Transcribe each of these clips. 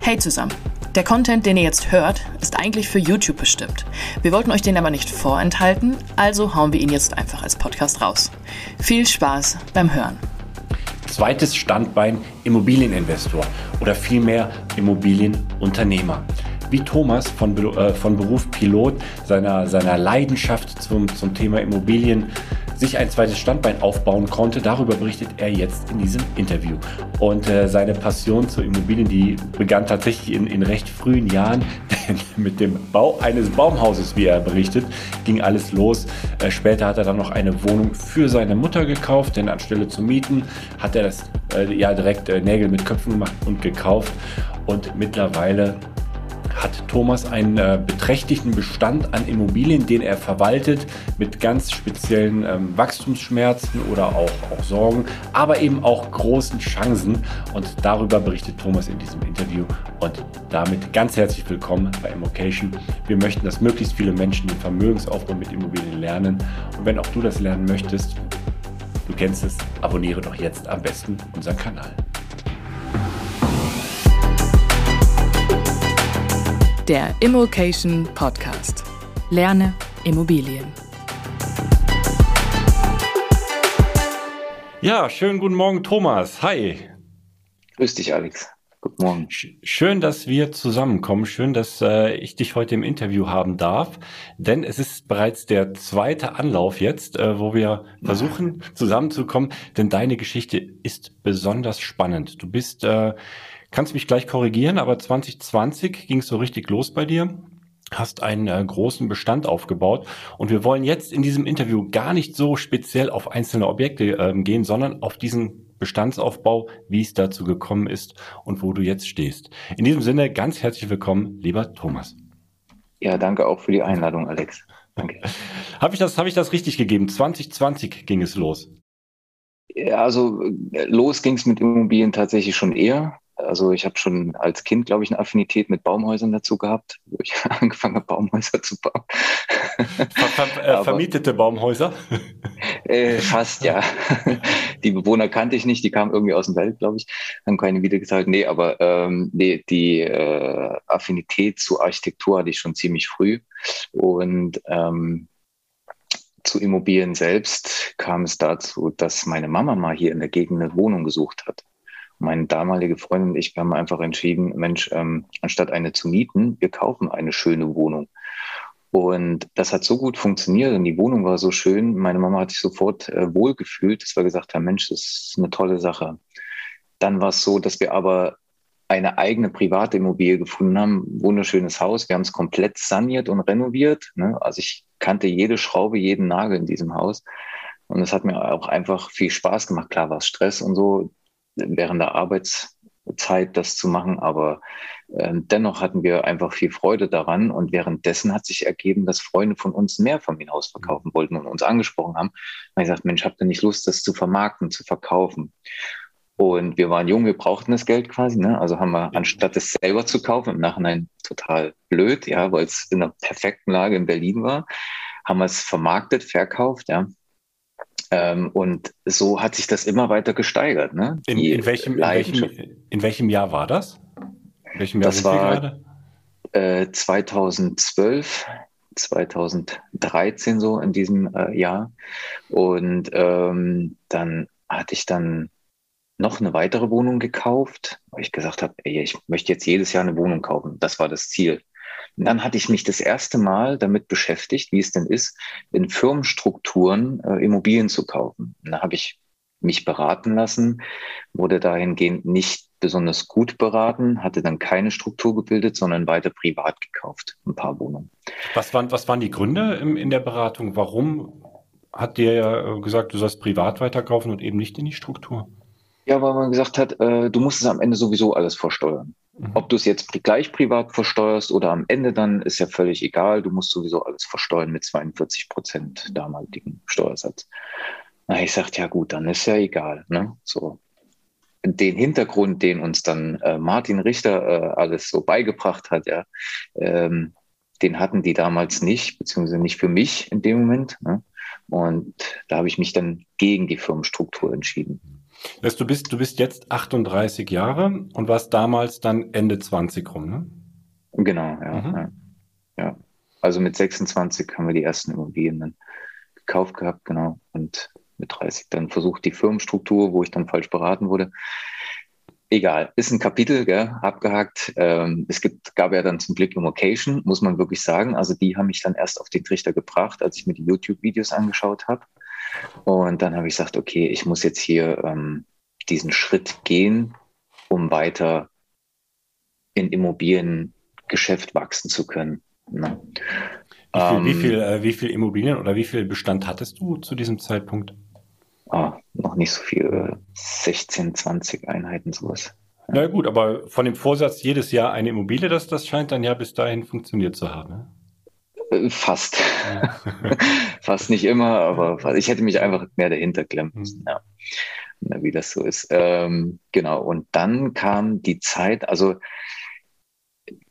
Hey zusammen! Der Content, den ihr jetzt hört, ist eigentlich für YouTube bestimmt. Wir wollten euch den aber nicht vorenthalten, also hauen wir ihn jetzt einfach als Podcast raus. Viel Spaß beim Hören. Zweites Standbein Immobilieninvestor oder vielmehr Immobilienunternehmer. Wie Thomas von, äh, von Beruf Pilot seiner, seiner Leidenschaft zum, zum Thema Immobilien sich ein zweites Standbein aufbauen konnte. Darüber berichtet er jetzt in diesem Interview. Und äh, seine Passion zur Immobilien, die begann tatsächlich in, in recht frühen Jahren. Denn mit dem Bau eines Baumhauses, wie er berichtet, ging alles los. Äh, später hat er dann noch eine Wohnung für seine Mutter gekauft, denn anstelle zu mieten, hat er das äh, ja direkt äh, Nägel mit Köpfen gemacht und gekauft. Und mittlerweile hat Thomas einen äh, beträchtlichen Bestand an Immobilien, den er verwaltet mit ganz speziellen ähm, Wachstumsschmerzen oder auch, auch Sorgen, aber eben auch großen Chancen. Und darüber berichtet Thomas in diesem Interview. Und damit ganz herzlich willkommen bei Immocation. Wir möchten, dass möglichst viele Menschen den Vermögensaufbau mit Immobilien lernen. Und wenn auch du das lernen möchtest, du kennst es, abonniere doch jetzt am besten unseren Kanal. Der Immokation Podcast. Lerne Immobilien. Ja, schönen guten Morgen, Thomas. Hi. Grüß dich, Alex. Guten Morgen. Schön, dass wir zusammenkommen. Schön, dass äh, ich dich heute im Interview haben darf. Denn es ist bereits der zweite Anlauf jetzt, äh, wo wir versuchen zusammenzukommen. Denn deine Geschichte ist besonders spannend. Du bist äh, Kannst mich gleich korrigieren, aber 2020 ging es so richtig los bei dir hast einen äh, großen Bestand aufgebaut und wir wollen jetzt in diesem Interview gar nicht so speziell auf einzelne Objekte ähm, gehen, sondern auf diesen Bestandsaufbau, wie es dazu gekommen ist und wo du jetzt stehst. In diesem Sinne ganz herzlich willkommen, lieber Thomas. Ja, danke auch für die Einladung, Alex. Danke. habe ich das, habe ich das richtig gegeben? 2020 ging es los. Ja, also äh, los ging es mit Immobilien tatsächlich schon eher. Also ich habe schon als Kind, glaube ich, eine Affinität mit Baumhäusern dazu gehabt, wo ich angefangen habe, Baumhäuser zu bauen. Ver ver äh, vermietete Baumhäuser? Äh, fast, ja. Die Bewohner kannte ich nicht, die kamen irgendwie aus dem Welt, glaube ich, haben keine wieder gesagt. Nee, aber ähm, nee, die äh, Affinität zu Architektur hatte ich schon ziemlich früh. Und ähm, zu Immobilien selbst kam es dazu, dass meine Mama mal hier in der Gegend eine Wohnung gesucht hat. Meine damalige Freundin und ich wir haben einfach entschieden, Mensch, ähm, anstatt eine zu mieten, wir kaufen eine schöne Wohnung. Und das hat so gut funktioniert und die Wohnung war so schön. Meine Mama hat sich sofort äh, wohlgefühlt, dass wir gesagt haben, Mensch, das ist eine tolle Sache. Dann war es so, dass wir aber eine eigene private Immobilie gefunden haben. Wunderschönes Haus. Wir haben es komplett saniert und renoviert. Ne? Also ich kannte jede Schraube, jeden Nagel in diesem Haus. Und es hat mir auch einfach viel Spaß gemacht. Klar war es Stress und so während der Arbeitszeit das zu machen, aber äh, dennoch hatten wir einfach viel Freude daran. Und währenddessen hat sich ergeben, dass Freunde von uns mehr von mir Haus verkaufen wollten und uns angesprochen haben. Und ich gesagt, Mensch, habt ihr nicht Lust, das zu vermarkten, zu verkaufen? Und wir waren jung, wir brauchten das Geld quasi. Ne? Also haben wir, anstatt es selber zu kaufen, im Nachhinein total blöd, ja, weil es in einer perfekten Lage in Berlin war, haben wir es vermarktet, verkauft, ja. Ähm, und so hat sich das immer weiter gesteigert. Ne? In, in, welchem, in, welchem, in welchem Jahr war das? In welchem Jahr das war äh, 2012, 2013 so in diesem äh, Jahr. Und ähm, dann hatte ich dann noch eine weitere Wohnung gekauft, weil ich gesagt habe, ey, ich möchte jetzt jedes Jahr eine Wohnung kaufen. Das war das Ziel. Und dann hatte ich mich das erste Mal damit beschäftigt, wie es denn ist, in Firmenstrukturen äh, Immobilien zu kaufen. Und da habe ich mich beraten lassen, wurde dahingehend nicht besonders gut beraten, hatte dann keine Struktur gebildet, sondern weiter privat gekauft, ein paar Wohnungen. Was waren, was waren die Gründe im, in der Beratung? Warum hat dir ja gesagt, du sollst privat weiterkaufen und eben nicht in die Struktur? Ja, weil man gesagt hat, äh, du musst es am Ende sowieso alles versteuern. Mhm. Ob du es jetzt gleich privat versteuerst oder am Ende dann, ist ja völlig egal. Du musst sowieso alles versteuern mit 42 Prozent damaligen Steuersatz. Na, ich sagte, ja gut, dann ist ja egal. Ne? So. Den Hintergrund, den uns dann äh, Martin Richter äh, alles so beigebracht hat, ja, ähm, den hatten die damals nicht, beziehungsweise nicht für mich in dem Moment. Ne? Und da habe ich mich dann gegen die Firmenstruktur entschieden. Du, bist, du bist jetzt 38 Jahre und warst damals dann Ende 20 rum, ne? Genau, ja, mhm. ja. ja. Also mit 26 haben wir die ersten Immobilien dann gekauft gehabt, genau. Und mit 30 dann versucht die Firmenstruktur, wo ich dann falsch beraten wurde. Egal, ist ein Kapitel, gell, abgehakt. Ähm, es gibt, gab ja dann zum Glück Immocation, muss man wirklich sagen. Also die haben mich dann erst auf den Trichter gebracht, als ich mir die YouTube-Videos angeschaut habe. Und dann habe ich gesagt, okay, ich muss jetzt hier ähm, diesen Schritt gehen, um weiter in Immobiliengeschäft wachsen zu können. Ne? Wie, viel, ähm, wie, viel, äh, wie viel Immobilien oder wie viel Bestand hattest du zu diesem Zeitpunkt? Oh, noch nicht so viel, 16, 20 Einheiten sowas. Na gut, aber von dem Vorsatz jedes Jahr eine Immobilie, das, das scheint dann ja bis dahin funktioniert zu haben. Ne? Äh, fast. Fast nicht immer, aber ich hätte mich einfach mehr dahinter klemmen mhm. müssen, ja. Wie das so ist. Ähm, genau. Und dann kam die Zeit, also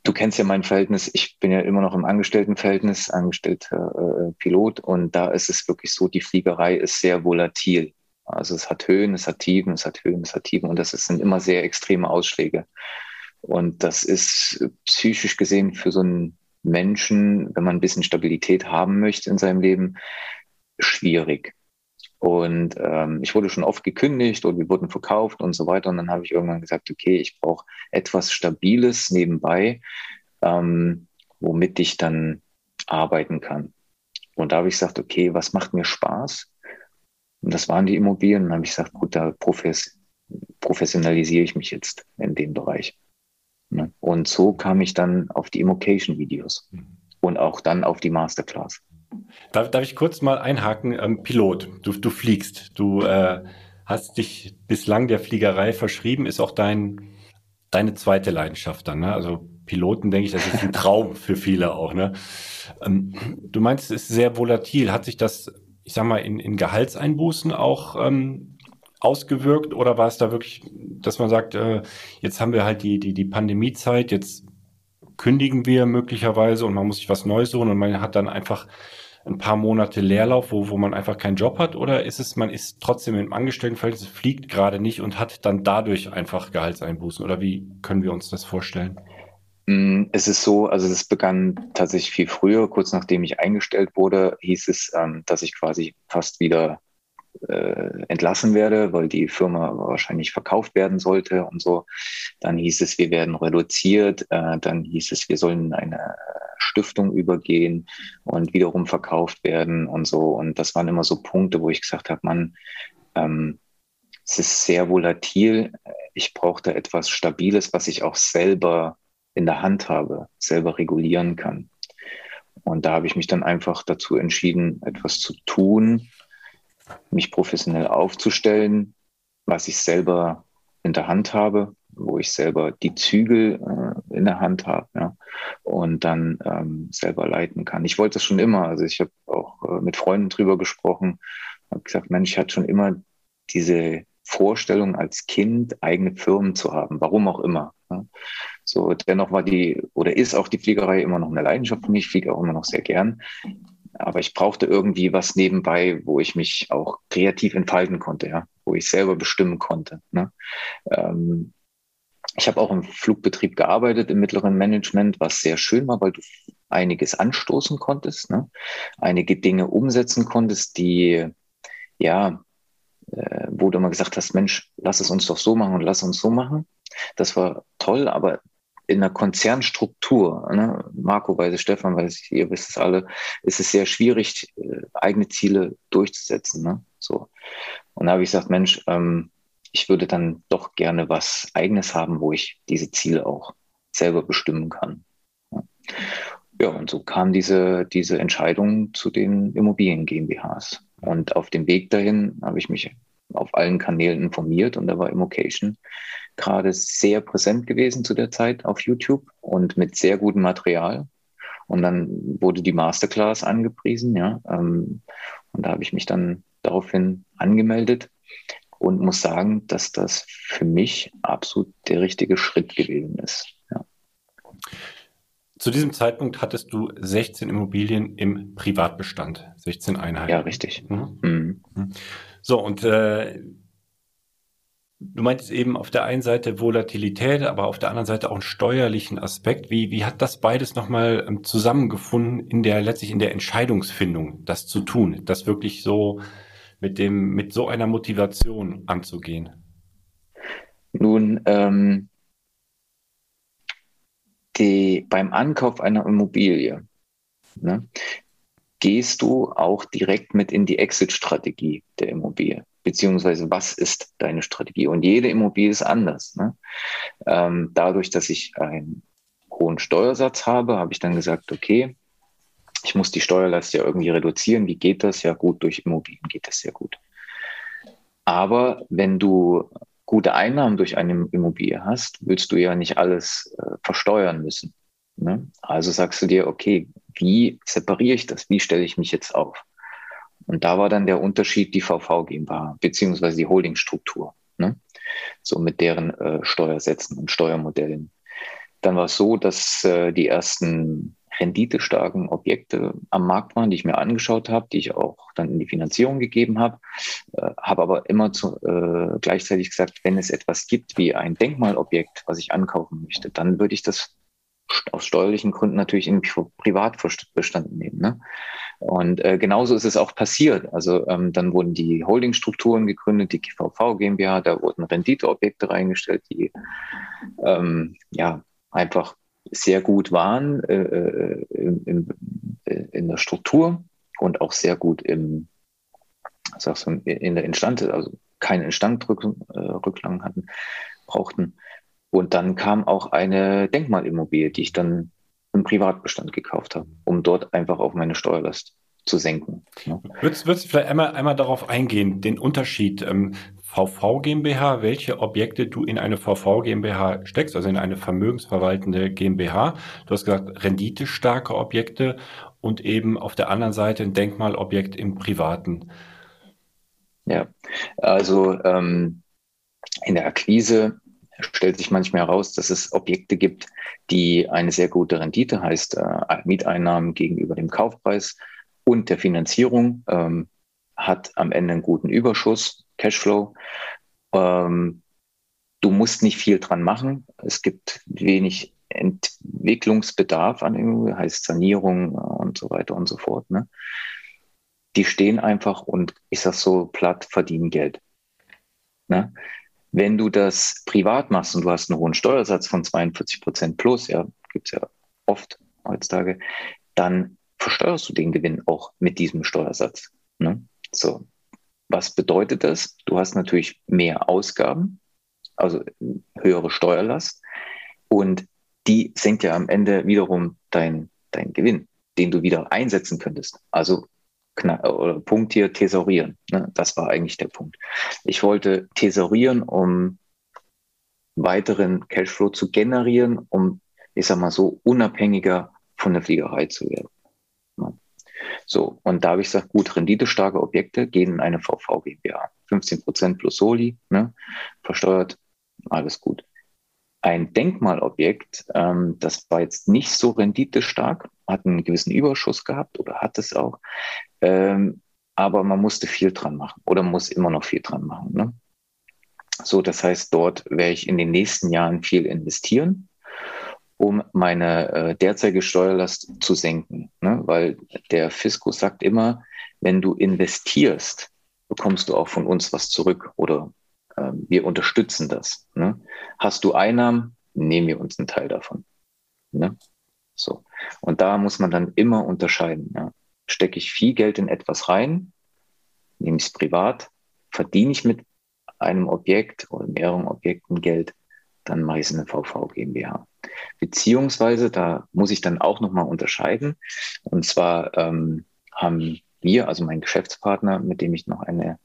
du kennst ja mein Verhältnis, ich bin ja immer noch im Angestelltenverhältnis, angestellter äh, Pilot und da ist es wirklich so, die Fliegerei ist sehr volatil. Also es hat Höhen, es hat Tiefen, es hat Höhen, es hat Tiefen und das sind immer sehr extreme Ausschläge. Und das ist psychisch gesehen für so einen Menschen, wenn man ein bisschen Stabilität haben möchte in seinem Leben, schwierig. Und ähm, ich wurde schon oft gekündigt und wir wurden verkauft und so weiter. Und dann habe ich irgendwann gesagt, okay, ich brauche etwas Stabiles nebenbei, ähm, womit ich dann arbeiten kann. Und da habe ich gesagt, okay, was macht mir Spaß? Und das waren die Immobilien. Und dann habe ich gesagt, gut, da profes professionalisiere ich mich jetzt in dem Bereich. Ne? Und so kam ich dann auf die Immocation-Videos mhm. und auch dann auf die Masterclass. Darf, darf ich kurz mal einhaken? Ähm, Pilot, du, du fliegst, du äh, hast dich bislang der Fliegerei verschrieben, ist auch dein, deine zweite Leidenschaft dann. Ne? Also Piloten, denke ich, das ist ein Traum für viele auch. Ne? Ähm, du meinst, es ist sehr volatil. Hat sich das, ich sag mal, in, in Gehaltseinbußen auch ähm, ausgewirkt oder war es da wirklich, dass man sagt, äh, jetzt haben wir halt die, die, die Pandemiezeit, jetzt kündigen wir möglicherweise und man muss sich was Neues suchen und man hat dann einfach ein paar Monate Leerlauf, wo, wo man einfach keinen Job hat? Oder ist es, man ist trotzdem im Angestelltenverhältnis, fliegt gerade nicht und hat dann dadurch einfach Gehaltseinbußen? Oder wie können wir uns das vorstellen? Mm, es ist so, also es begann tatsächlich viel früher, kurz nachdem ich eingestellt wurde, hieß es, ähm, dass ich quasi fast wieder äh, entlassen werde, weil die Firma wahrscheinlich verkauft werden sollte und so. Dann hieß es, wir werden reduziert. Äh, dann hieß es, wir sollen eine Stiftung übergehen und wiederum verkauft werden und so. Und das waren immer so Punkte, wo ich gesagt habe, man, ähm, es ist sehr volatil. Ich brauchte etwas Stabiles, was ich auch selber in der Hand habe, selber regulieren kann. Und da habe ich mich dann einfach dazu entschieden, etwas zu tun, mich professionell aufzustellen, was ich selber in der Hand habe, wo ich selber die Zügel äh, in der Hand habe ja, und dann ähm, selber leiten kann. Ich wollte das schon immer. Also ich habe auch äh, mit Freunden drüber gesprochen, habe gesagt, Mensch, ich hatte schon immer diese Vorstellung als Kind, eigene Firmen zu haben, warum auch immer. Ja. So, dennoch war die oder ist auch die Fliegerei immer noch eine Leidenschaft für mich. Ich fliege auch immer noch sehr gern. Aber ich brauchte irgendwie was nebenbei, wo ich mich auch kreativ entfalten konnte, ja, wo ich selber bestimmen konnte. Ne? Ähm, ich habe auch im Flugbetrieb gearbeitet, im mittleren Management, was sehr schön war, weil du einiges anstoßen konntest, ne? einige Dinge umsetzen konntest, die, ja, äh, wo du immer gesagt hast, Mensch, lass es uns doch so machen und lass uns so machen. Das war toll, aber in einer Konzernstruktur, ne? Marco weiß es, Stefan weiß es, ihr wisst es alle, ist es sehr schwierig, äh, eigene Ziele durchzusetzen. Ne? So. Und da habe ich gesagt, Mensch, ähm, ich würde dann doch gerne was Eigenes haben, wo ich diese Ziele auch selber bestimmen kann. Ja, ja und so kam diese, diese Entscheidung zu den Immobilien GmbHs. Und auf dem Weg dahin habe ich mich auf allen Kanälen informiert und da war Immocation gerade sehr präsent gewesen zu der Zeit auf YouTube und mit sehr gutem Material. Und dann wurde die Masterclass angepriesen, ja. Ähm, und da habe ich mich dann daraufhin angemeldet und muss sagen, dass das für mich absolut der richtige Schritt gewesen ist. Zu diesem Zeitpunkt hattest du 16 Immobilien im Privatbestand, 16 Einheiten. Ja, richtig. Mhm. Mhm. mhm. So, und äh, du meintest eben auf der einen Seite Volatilität, aber auf der anderen Seite auch einen steuerlichen Aspekt. Wie, wie hat das beides nochmal ähm, zusammengefunden in der, letztlich in der Entscheidungsfindung, das zu tun, das wirklich so mit dem, mit so einer Motivation anzugehen? Nun, ähm, die, beim Ankauf einer Immobilie ne, gehst du auch direkt mit in die Exit-Strategie der Immobilie, beziehungsweise was ist deine Strategie? Und jede Immobilie ist anders. Ne? Ähm, dadurch, dass ich einen hohen Steuersatz habe, habe ich dann gesagt, okay, ich muss die Steuerlast ja irgendwie reduzieren. Wie geht das? Ja gut, durch Immobilien geht das sehr gut. Aber wenn du gute Einnahmen durch eine Immobilie hast, willst du ja nicht alles äh, versteuern müssen. Ne? Also sagst du dir, okay, wie separiere ich das? Wie stelle ich mich jetzt auf? Und da war dann der Unterschied die VV GmbH, beziehungsweise die Holdingstruktur, ne? so mit deren äh, Steuersätzen und Steuermodellen. Dann war es so, dass äh, die ersten renditestarken Objekte am Markt waren, die ich mir angeschaut habe, die ich auch dann in die Finanzierung gegeben habe, äh, habe aber immer zu, äh, gleichzeitig gesagt, wenn es etwas gibt wie ein Denkmalobjekt, was ich ankaufen möchte, dann würde ich das aus steuerlichen Gründen natürlich in Privatbestand nehmen. Ne? Und äh, genauso ist es auch passiert. Also ähm, dann wurden die Holdingstrukturen gegründet, die KVV GmbH, da wurden Renditeobjekte reingestellt, die ähm, ja einfach sehr gut waren äh, äh in, in, äh, in, der Struktur und auch sehr gut im, sagst du, in der Instand, also keine Instandrücklagen hatten, brauchten. Und dann kam auch eine Denkmalimmobilie, die ich dann im Privatbestand gekauft habe, um dort einfach auf meine Steuerlast zu senken. Ja. Würdest, würdest du vielleicht einmal, einmal darauf eingehen, den Unterschied ähm, VV GmbH, welche Objekte du in eine VV GmbH steckst, also in eine vermögensverwaltende GmbH. Du hast gesagt, renditestarke Objekte und eben auf der anderen Seite ein Denkmalobjekt im Privaten. Ja, also ähm, in der Akquise stellt sich manchmal heraus, dass es Objekte gibt, die eine sehr gute Rendite, heißt äh, Mieteinnahmen gegenüber dem Kaufpreis und der Finanzierung, ähm, hat am Ende einen guten Überschuss, Cashflow. Ähm, du musst nicht viel dran machen. Es gibt wenig Entwicklungsbedarf an Immobilien, heißt Sanierung und so weiter und so fort. Ne? Die stehen einfach und ich sag so platt, verdienen Geld. Ne? Wenn du das privat machst und du hast einen hohen Steuersatz von 42 Prozent plus, ja, gibt's ja oft heutzutage, dann versteuerst du den Gewinn auch mit diesem Steuersatz. Ne? So, was bedeutet das? Du hast natürlich mehr Ausgaben, also höhere Steuerlast und die senkt ja am Ende wiederum dein, dein Gewinn, den du wieder einsetzen könntest. Also Punkt hier, thesaurieren. Ne? Das war eigentlich der Punkt. Ich wollte thesaurieren, um weiteren Cashflow zu generieren, um, ich sag mal so, unabhängiger von der Fliegerei zu werden. So, und da habe ich gesagt, gut, renditestarke Objekte gehen in eine VV GmbH. 15 Prozent plus Soli, ne, versteuert, alles gut. Ein Denkmalobjekt, ähm, das war jetzt nicht so renditestark, hat einen gewissen Überschuss gehabt oder hat es auch, ähm, aber man musste viel dran machen oder muss immer noch viel dran machen. Ne? So, das heißt, dort werde ich in den nächsten Jahren viel investieren um meine äh, derzeitige Steuerlast zu senken. Ne? Weil der Fiskus sagt immer, wenn du investierst, bekommst du auch von uns was zurück oder äh, wir unterstützen das. Ne? Hast du Einnahmen, nehmen wir uns einen Teil davon. Ne? So. Und da muss man dann immer unterscheiden. Ja? Stecke ich viel Geld in etwas rein, nehme ich es privat, verdiene ich mit einem Objekt oder mehreren Objekten Geld, dann mache ich es in eine VV GmbH. Beziehungsweise, da muss ich dann auch nochmal unterscheiden. Und zwar ähm, haben wir, also mein Geschäftspartner, mit dem ich noch eine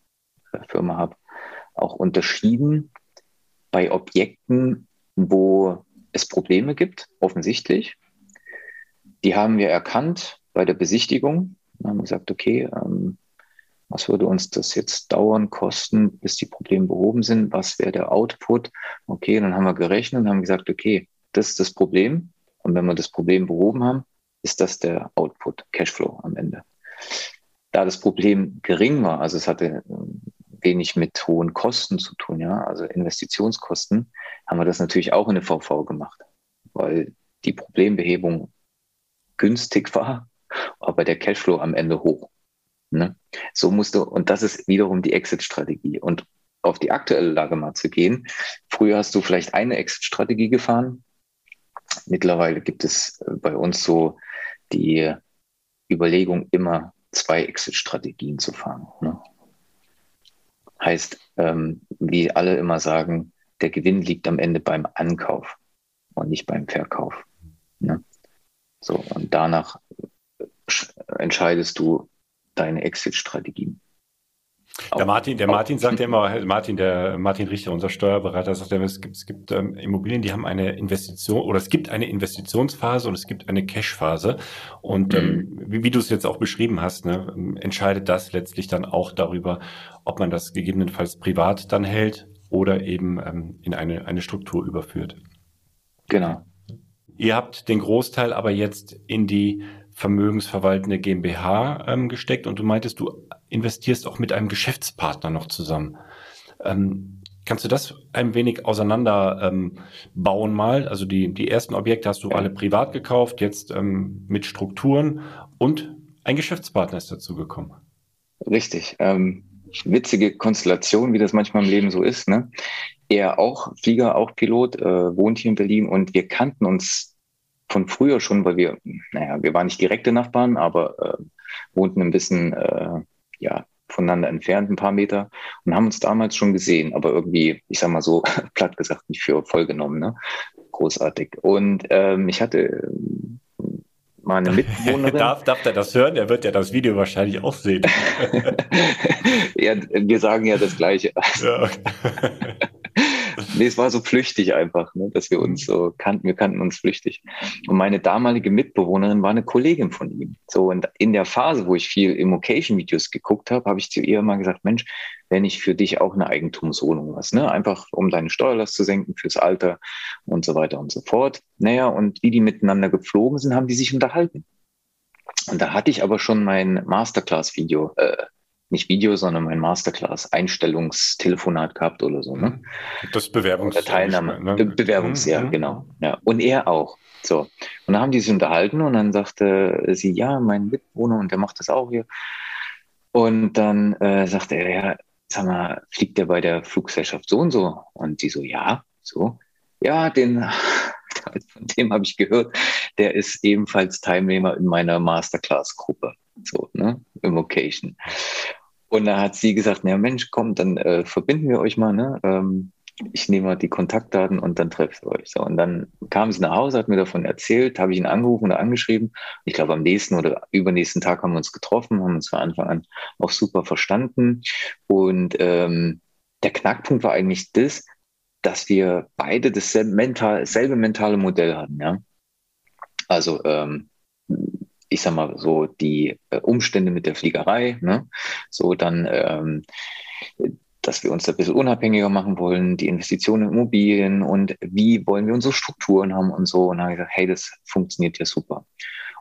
äh, Firma habe, auch unterschieden bei Objekten, wo es Probleme gibt, offensichtlich. Die haben wir erkannt bei der Besichtigung. Wir haben gesagt, okay, ähm, was würde uns das jetzt dauern, kosten, bis die Probleme behoben sind? Was wäre der Output? Okay, dann haben wir gerechnet und haben gesagt, okay, das ist das Problem. Und wenn wir das Problem behoben haben, ist das der Output, Cashflow am Ende. Da das Problem gering war, also es hatte äh, wenig mit hohen Kosten zu tun, ja, also Investitionskosten, haben wir das natürlich auch in eine VV gemacht, weil die Problembehebung günstig war, aber der Cashflow am Ende hoch. Ne? So musste, und das ist wiederum die Exit-Strategie. Und auf die aktuelle Lage mal zu gehen. Früher hast du vielleicht eine Exit-Strategie gefahren, Mittlerweile gibt es äh, bei uns so die Überlegung, immer zwei Exit-Strategien zu fahren. Ne? Heißt, ähm, wie alle immer sagen, der Gewinn liegt am Ende beim Ankauf und nicht beim Verkauf. Ne? So, und danach äh, entscheidest du deine Exit-Strategien. Der Martin, der Martin sagt ja immer, Martin, der Martin Richter, unser Steuerberater, sagt ja, es gibt, es gibt ähm, Immobilien, die haben eine Investition oder es gibt eine Investitionsphase und es gibt eine Cashphase. Und ähm, mhm. wie, wie du es jetzt auch beschrieben hast, ne, entscheidet das letztlich dann auch darüber, ob man das gegebenenfalls privat dann hält oder eben ähm, in eine, eine Struktur überführt. Genau. Ihr habt den Großteil aber jetzt in die vermögensverwaltende GmbH ähm, gesteckt und du meintest, du investierst auch mit einem Geschäftspartner noch zusammen. Ähm, kannst du das ein wenig auseinander ähm, bauen mal? Also die, die ersten Objekte hast du alle privat gekauft, jetzt ähm, mit Strukturen und ein Geschäftspartner ist dazu gekommen. Richtig. Ähm, witzige Konstellation, wie das manchmal im Leben so ist. Ne? Er auch Flieger, auch Pilot, äh, wohnt hier in Berlin und wir kannten uns von früher schon, weil wir, naja, wir waren nicht direkte Nachbarn, aber äh, wohnten ein bisschen, äh, ja, voneinander entfernt, ein paar Meter und haben uns damals schon gesehen, aber irgendwie, ich sag mal so, platt gesagt, nicht für voll genommen, ne? Großartig. Und ähm, ich hatte ähm, meine Mitbewohnerin. darf, darf der das hören? Er wird ja das Video wahrscheinlich auch sehen. ja, wir sagen ja das Gleiche. Ja, okay. Nee, es war so flüchtig einfach, ne, dass wir uns so kannten. Wir kannten uns flüchtig. Und meine damalige Mitbewohnerin war eine Kollegin von ihm. So, und in der Phase, wo ich viel Immocation-Videos geguckt habe, habe ich zu ihr mal gesagt, Mensch, wenn ich für dich auch eine Eigentumswohnung was, ne? Einfach um deine Steuerlast zu senken fürs Alter und so weiter und so fort. Naja, und wie die miteinander geflogen sind, haben die sich unterhalten. Und da hatte ich aber schon mein Masterclass-Video äh, nicht Video, sondern mein Masterclass-Einstellungstelefonat gehabt oder so. Ne? Das Bewerbungs oder Teilnahme. Ne? Bewerbungsjahr, mhm. genau. Ja. Und er auch. So. Und dann haben die sich unterhalten und dann sagte sie, ja, mein Mitwohner und der macht das auch hier. Und dann äh, sagte er, ja, sag mal, fliegt der bei der Fluggesellschaft so und so? Und die so, ja, so. Ja, den, von dem habe ich gehört, der ist ebenfalls Teilnehmer in meiner Masterclass-Gruppe, so, ne, im Occasion. Und da hat sie gesagt, na Mensch, komm, dann äh, verbinden wir euch mal, ne? Ähm, ich nehme mal die Kontaktdaten und dann trefft ihr euch. So, und dann kam sie nach Hause, hat mir davon erzählt, habe ich ihn angerufen oder angeschrieben. Ich glaube, am nächsten oder übernächsten Tag haben wir uns getroffen, haben uns von Anfang an auch super verstanden. Und ähm, der Knackpunkt war eigentlich das, dass wir beide dasselbe, mental, mentale Modell hatten. Ja? Also ähm, ich sag mal so die äh, Umstände mit der Fliegerei, ne? so dann ähm, dass wir uns da ein bisschen unabhängiger machen wollen, die Investitionen in Immobilien und wie wollen wir unsere Strukturen haben und so. Und dann habe ich gesagt, hey, das funktioniert ja super.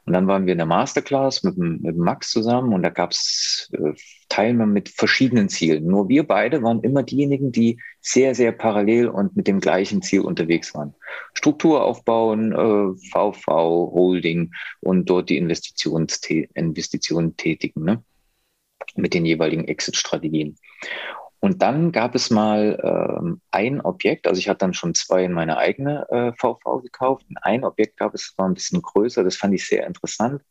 Und dann waren wir in der Masterclass mit, mit Max zusammen und da gab es äh, Teilnehmer mit verschiedenen Zielen. Nur wir beide waren immer diejenigen, die sehr, sehr parallel und mit dem gleichen Ziel unterwegs waren. Struktur aufbauen, äh, VV, Holding und dort die Investitionen tätigen, ne? mit den jeweiligen Exit-Strategien. Und dann gab es mal ähm, ein Objekt, also ich hatte dann schon zwei in meine eigene äh, VV gekauft. Ein Objekt gab es, war ein bisschen größer, das fand ich sehr interessant.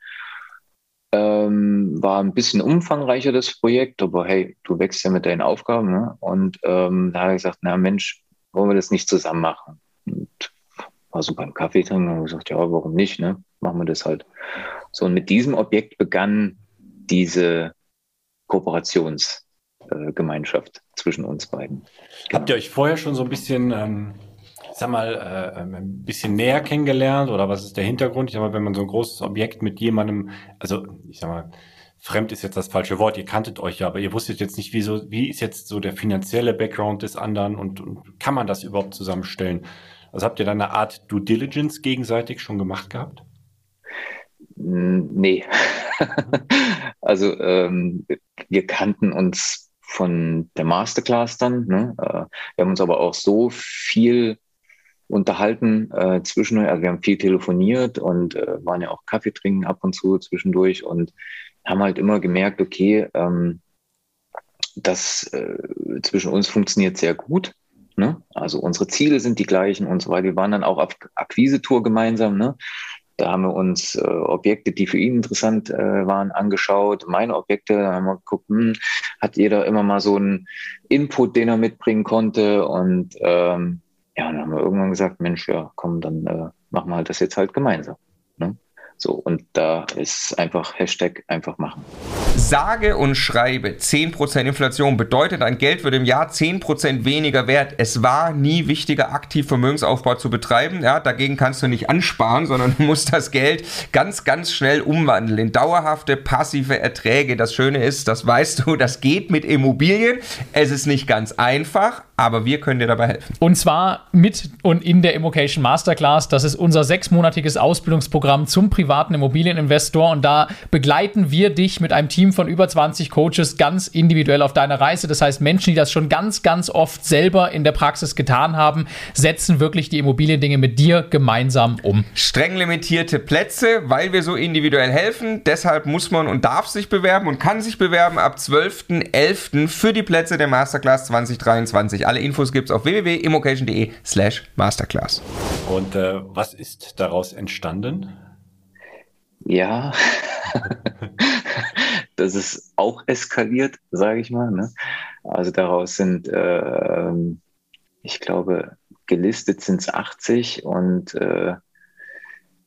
Ähm, war ein bisschen umfangreicher das Projekt, aber hey, du wächst ja mit deinen Aufgaben. Ne? Und ähm, da habe ich gesagt, na Mensch, wollen wir das nicht zusammen machen? Und war so beim Kaffee trinken und gesagt, ja, warum nicht? Ne? Machen wir das halt. So, und mit diesem Objekt begann diese Kooperations- äh, zwischen uns beiden. Genau. Habt ihr euch vorher schon so ein bisschen, ähm, sag mal, äh, ähm, ein bisschen näher kennengelernt oder was ist der Hintergrund? Ich sag mal, wenn man so ein großes Objekt mit jemandem, also ich sag mal, fremd ist jetzt das falsche Wort, ihr kanntet euch ja, aber ihr wusstet jetzt nicht, wie, so, wie ist jetzt so der finanzielle Background des anderen und, und kann man das überhaupt zusammenstellen? Also habt ihr da eine Art Due Diligence gegenseitig schon gemacht gehabt? Nee. also ähm, wir kannten uns von der Masterclass dann. Ne? Äh, wir haben uns aber auch so viel unterhalten äh, zwischendurch. Also wir haben viel telefoniert und äh, waren ja auch Kaffee trinken ab und zu zwischendurch und haben halt immer gemerkt, okay, ähm, das äh, zwischen uns funktioniert sehr gut. Ne? Also unsere Ziele sind die gleichen und so weiter. Wir waren dann auch auf Akquise-Tour gemeinsam. Ne? Da haben wir uns äh, Objekte, die für ihn interessant äh, waren, angeschaut. Meine Objekte, da haben wir geguckt, hm, hat jeder immer mal so einen Input, den er mitbringen konnte. Und ähm, ja, dann haben wir irgendwann gesagt, Mensch, ja, komm, dann äh, machen wir halt das jetzt halt gemeinsam. So, und da ist einfach Hashtag einfach machen. Sage und schreibe, 10% Inflation bedeutet, ein Geld wird im Jahr 10% weniger wert. Es war nie wichtiger, aktiv Vermögensaufbau zu betreiben. Ja, dagegen kannst du nicht ansparen, sondern du musst das Geld ganz, ganz schnell umwandeln in dauerhafte, passive Erträge. Das Schöne ist, das weißt du, das geht mit Immobilien. Es ist nicht ganz einfach, aber wir können dir dabei helfen. Und zwar mit und in der Immocation Masterclass. Das ist unser sechsmonatiges Ausbildungsprogramm zum privaten Immobilieninvestor und da begleiten wir dich mit einem Team von über 20 Coaches ganz individuell auf deiner Reise. Das heißt, Menschen, die das schon ganz, ganz oft selber in der Praxis getan haben, setzen wirklich die Immobiliendinge mit dir gemeinsam um. Streng limitierte Plätze, weil wir so individuell helfen. Deshalb muss man und darf sich bewerben und kann sich bewerben ab 12.11. für die Plätze der Masterclass 2023. Alle Infos gibt es auf www.immocation.de slash masterclass. Und äh, was ist daraus entstanden? Ja, das ist auch eskaliert, sage ich mal. Ne? Also daraus sind, äh, ich glaube, gelistet sind es 80 und äh,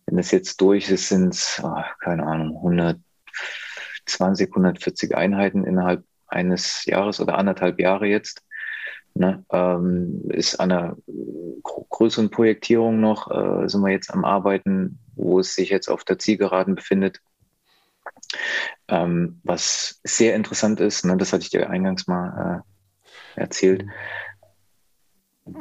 wenn es jetzt durch ist, sind es, oh, keine Ahnung, 120, 140 Einheiten innerhalb eines Jahres oder anderthalb Jahre jetzt. Ne, ähm, ist an einer größeren Projektierung noch, äh, sind wir jetzt am Arbeiten, wo es sich jetzt auf der Zielgeraden befindet. Ähm, was sehr interessant ist, ne, das hatte ich dir eingangs mal äh, erzählt.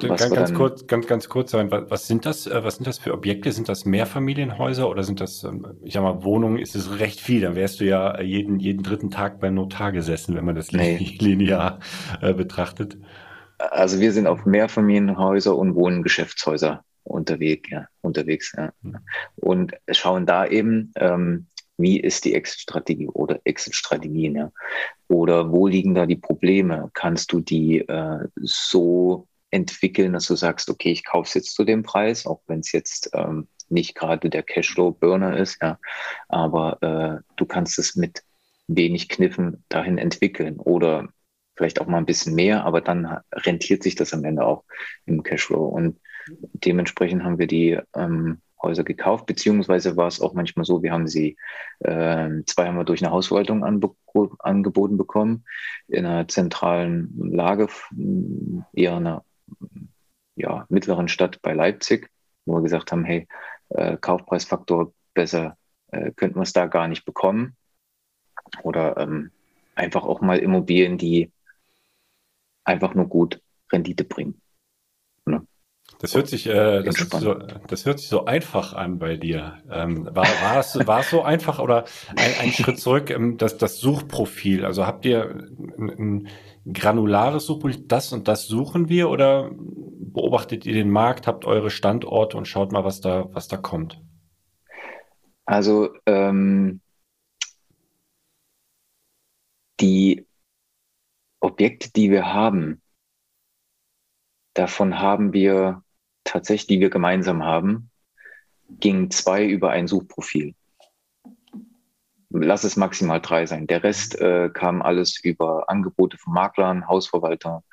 ganz, ganz kurz, ganz, ganz kurz sein, was, was sind das, äh, was sind das für Objekte? Sind das Mehrfamilienhäuser oder sind das, ähm, ich sag mal, Wohnungen ist es recht viel, dann wärst du ja jeden, jeden dritten Tag beim Notar gesessen, wenn man das nee. linear äh, betrachtet. Also wir sind auf Mehrfamilienhäuser und Wohngeschäftshäuser unterwegs, ja, unterwegs, ja. Hm. Und schauen da eben, ähm, wie ist die Exit-Strategie oder Exit-Strategien, ja? Oder wo liegen da die Probleme? Kannst du die äh, so entwickeln, dass du sagst, okay, ich kaufe es jetzt zu dem Preis, auch wenn es jetzt ähm, nicht gerade der Cashflow-Burner ist, ja, aber äh, du kannst es mit wenig Kniffen dahin entwickeln oder vielleicht auch mal ein bisschen mehr, aber dann rentiert sich das am Ende auch im Cashflow und dementsprechend haben wir die ähm, Häuser gekauft, beziehungsweise war es auch manchmal so, wir haben sie äh, zweimal durch eine Hausverwaltung angeboten bekommen, in einer zentralen Lage, eher einer ja, mittleren Stadt bei Leipzig, wo wir gesagt haben, hey, äh, Kaufpreisfaktor besser äh, könnten wir es da gar nicht bekommen. Oder ähm, einfach auch mal Immobilien, die einfach nur gut Rendite bringen. Das hört sich, äh, das, so, das hört sich so einfach an bei dir. Ähm, war, war, es, war es so einfach oder ein, ein Schritt zurück, ähm, das, das Suchprofil? Also habt ihr ein, ein granulares Suchprofil, das und das suchen wir oder beobachtet ihr den Markt, habt eure Standorte und schaut mal, was da, was da kommt? Also ähm, die Objekte, die wir haben, davon haben wir tatsächlich, die wir gemeinsam haben, gingen zwei über ein Suchprofil. Lass es maximal drei sein. Der Rest äh, kam alles über Angebote von Maklern, Hausverwalter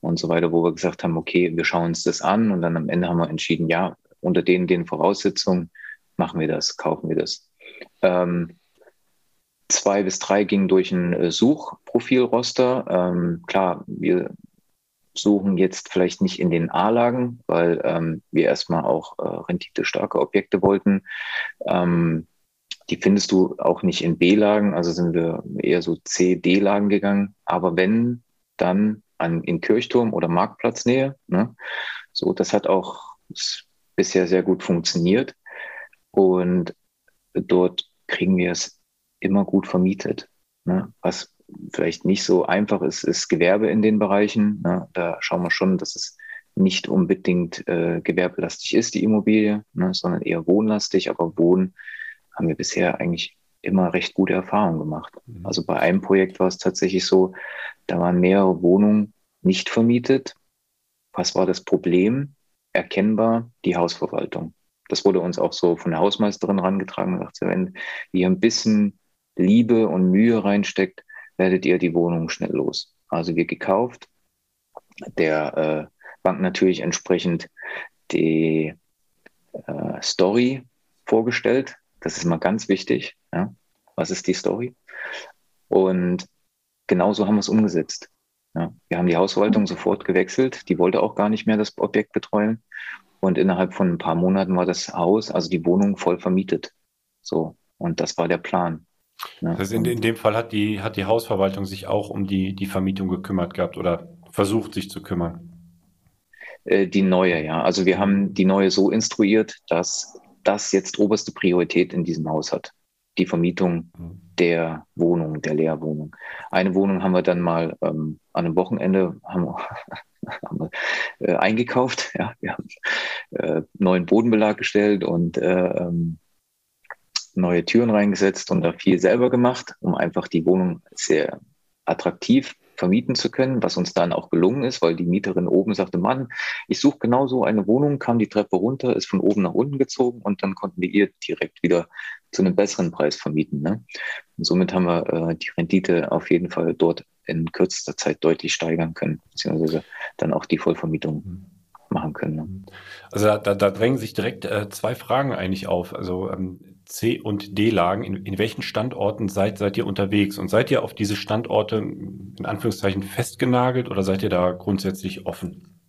und so weiter, wo wir gesagt haben, okay, wir schauen uns das an und dann am Ende haben wir entschieden, ja, unter den, den Voraussetzungen machen wir das, kaufen wir das. Ähm, zwei bis drei gingen durch ein äh, Suchprofilroster. Ähm, klar, wir suchen jetzt vielleicht nicht in den A-Lagen, weil ähm, wir erstmal auch äh, renditestarke Objekte wollten. Ähm, die findest du auch nicht in B-Lagen, also sind wir eher so C, D-Lagen gegangen. Aber wenn, dann an, in Kirchturm oder Marktplatznähe. Ne? So, das hat auch bisher sehr gut funktioniert. Und dort kriegen wir es immer gut vermietet. Ne? Was vielleicht nicht so einfach ist, ist Gewerbe in den Bereichen. Ne? Da schauen wir schon, dass es nicht unbedingt äh, gewerbelastig ist, die Immobilie, ne? sondern eher wohnlastig. Aber Wohnen haben wir bisher eigentlich immer recht gute Erfahrungen gemacht. Mhm. Also bei einem Projekt war es tatsächlich so, da waren mehrere Wohnungen nicht vermietet. Was war das Problem? Erkennbar die Hausverwaltung. Das wurde uns auch so von der Hausmeisterin herangetragen und gesagt, wenn ihr ein bisschen Liebe und Mühe reinsteckt, werdet ihr die Wohnung schnell los. Also wir gekauft, der äh, Bank natürlich entsprechend die äh, Story vorgestellt. Das ist mal ganz wichtig. Ja? Was ist die Story? Und genauso haben wir es umgesetzt. Ja? Wir haben die Hausverwaltung sofort gewechselt. Die wollte auch gar nicht mehr das Objekt betreuen. Und innerhalb von ein paar Monaten war das Haus, also die Wohnung voll vermietet. So. Und das war der Plan. Ja. Das heißt, in, in dem Fall hat die, hat die Hausverwaltung sich auch um die, die Vermietung gekümmert gehabt oder versucht sich zu kümmern? Äh, die neue, ja. Also wir haben die neue so instruiert, dass das jetzt oberste Priorität in diesem Haus hat. Die Vermietung mhm. der Wohnung, der Leerwohnung. Eine Wohnung haben wir dann mal ähm, an einem Wochenende haben, haben wir, äh, eingekauft. Ja, wir haben äh, neuen Bodenbelag gestellt und äh, ähm, neue Türen reingesetzt und da viel selber gemacht, um einfach die Wohnung sehr attraktiv vermieten zu können, was uns dann auch gelungen ist, weil die Mieterin oben sagte, Mann, ich suche genau so eine Wohnung, kam die Treppe runter, ist von oben nach unten gezogen und dann konnten wir ihr direkt wieder zu einem besseren Preis vermieten. Ne? Und somit haben wir äh, die Rendite auf jeden Fall dort in kürzester Zeit deutlich steigern können, beziehungsweise dann auch die Vollvermietung mhm. machen können. Ne? Also da, da, da drängen sich direkt äh, zwei Fragen eigentlich auf. Also ähm, C- und D-Lagen, in, in welchen Standorten seid, seid ihr unterwegs? Und seid ihr auf diese Standorte in Anführungszeichen festgenagelt oder seid ihr da grundsätzlich offen?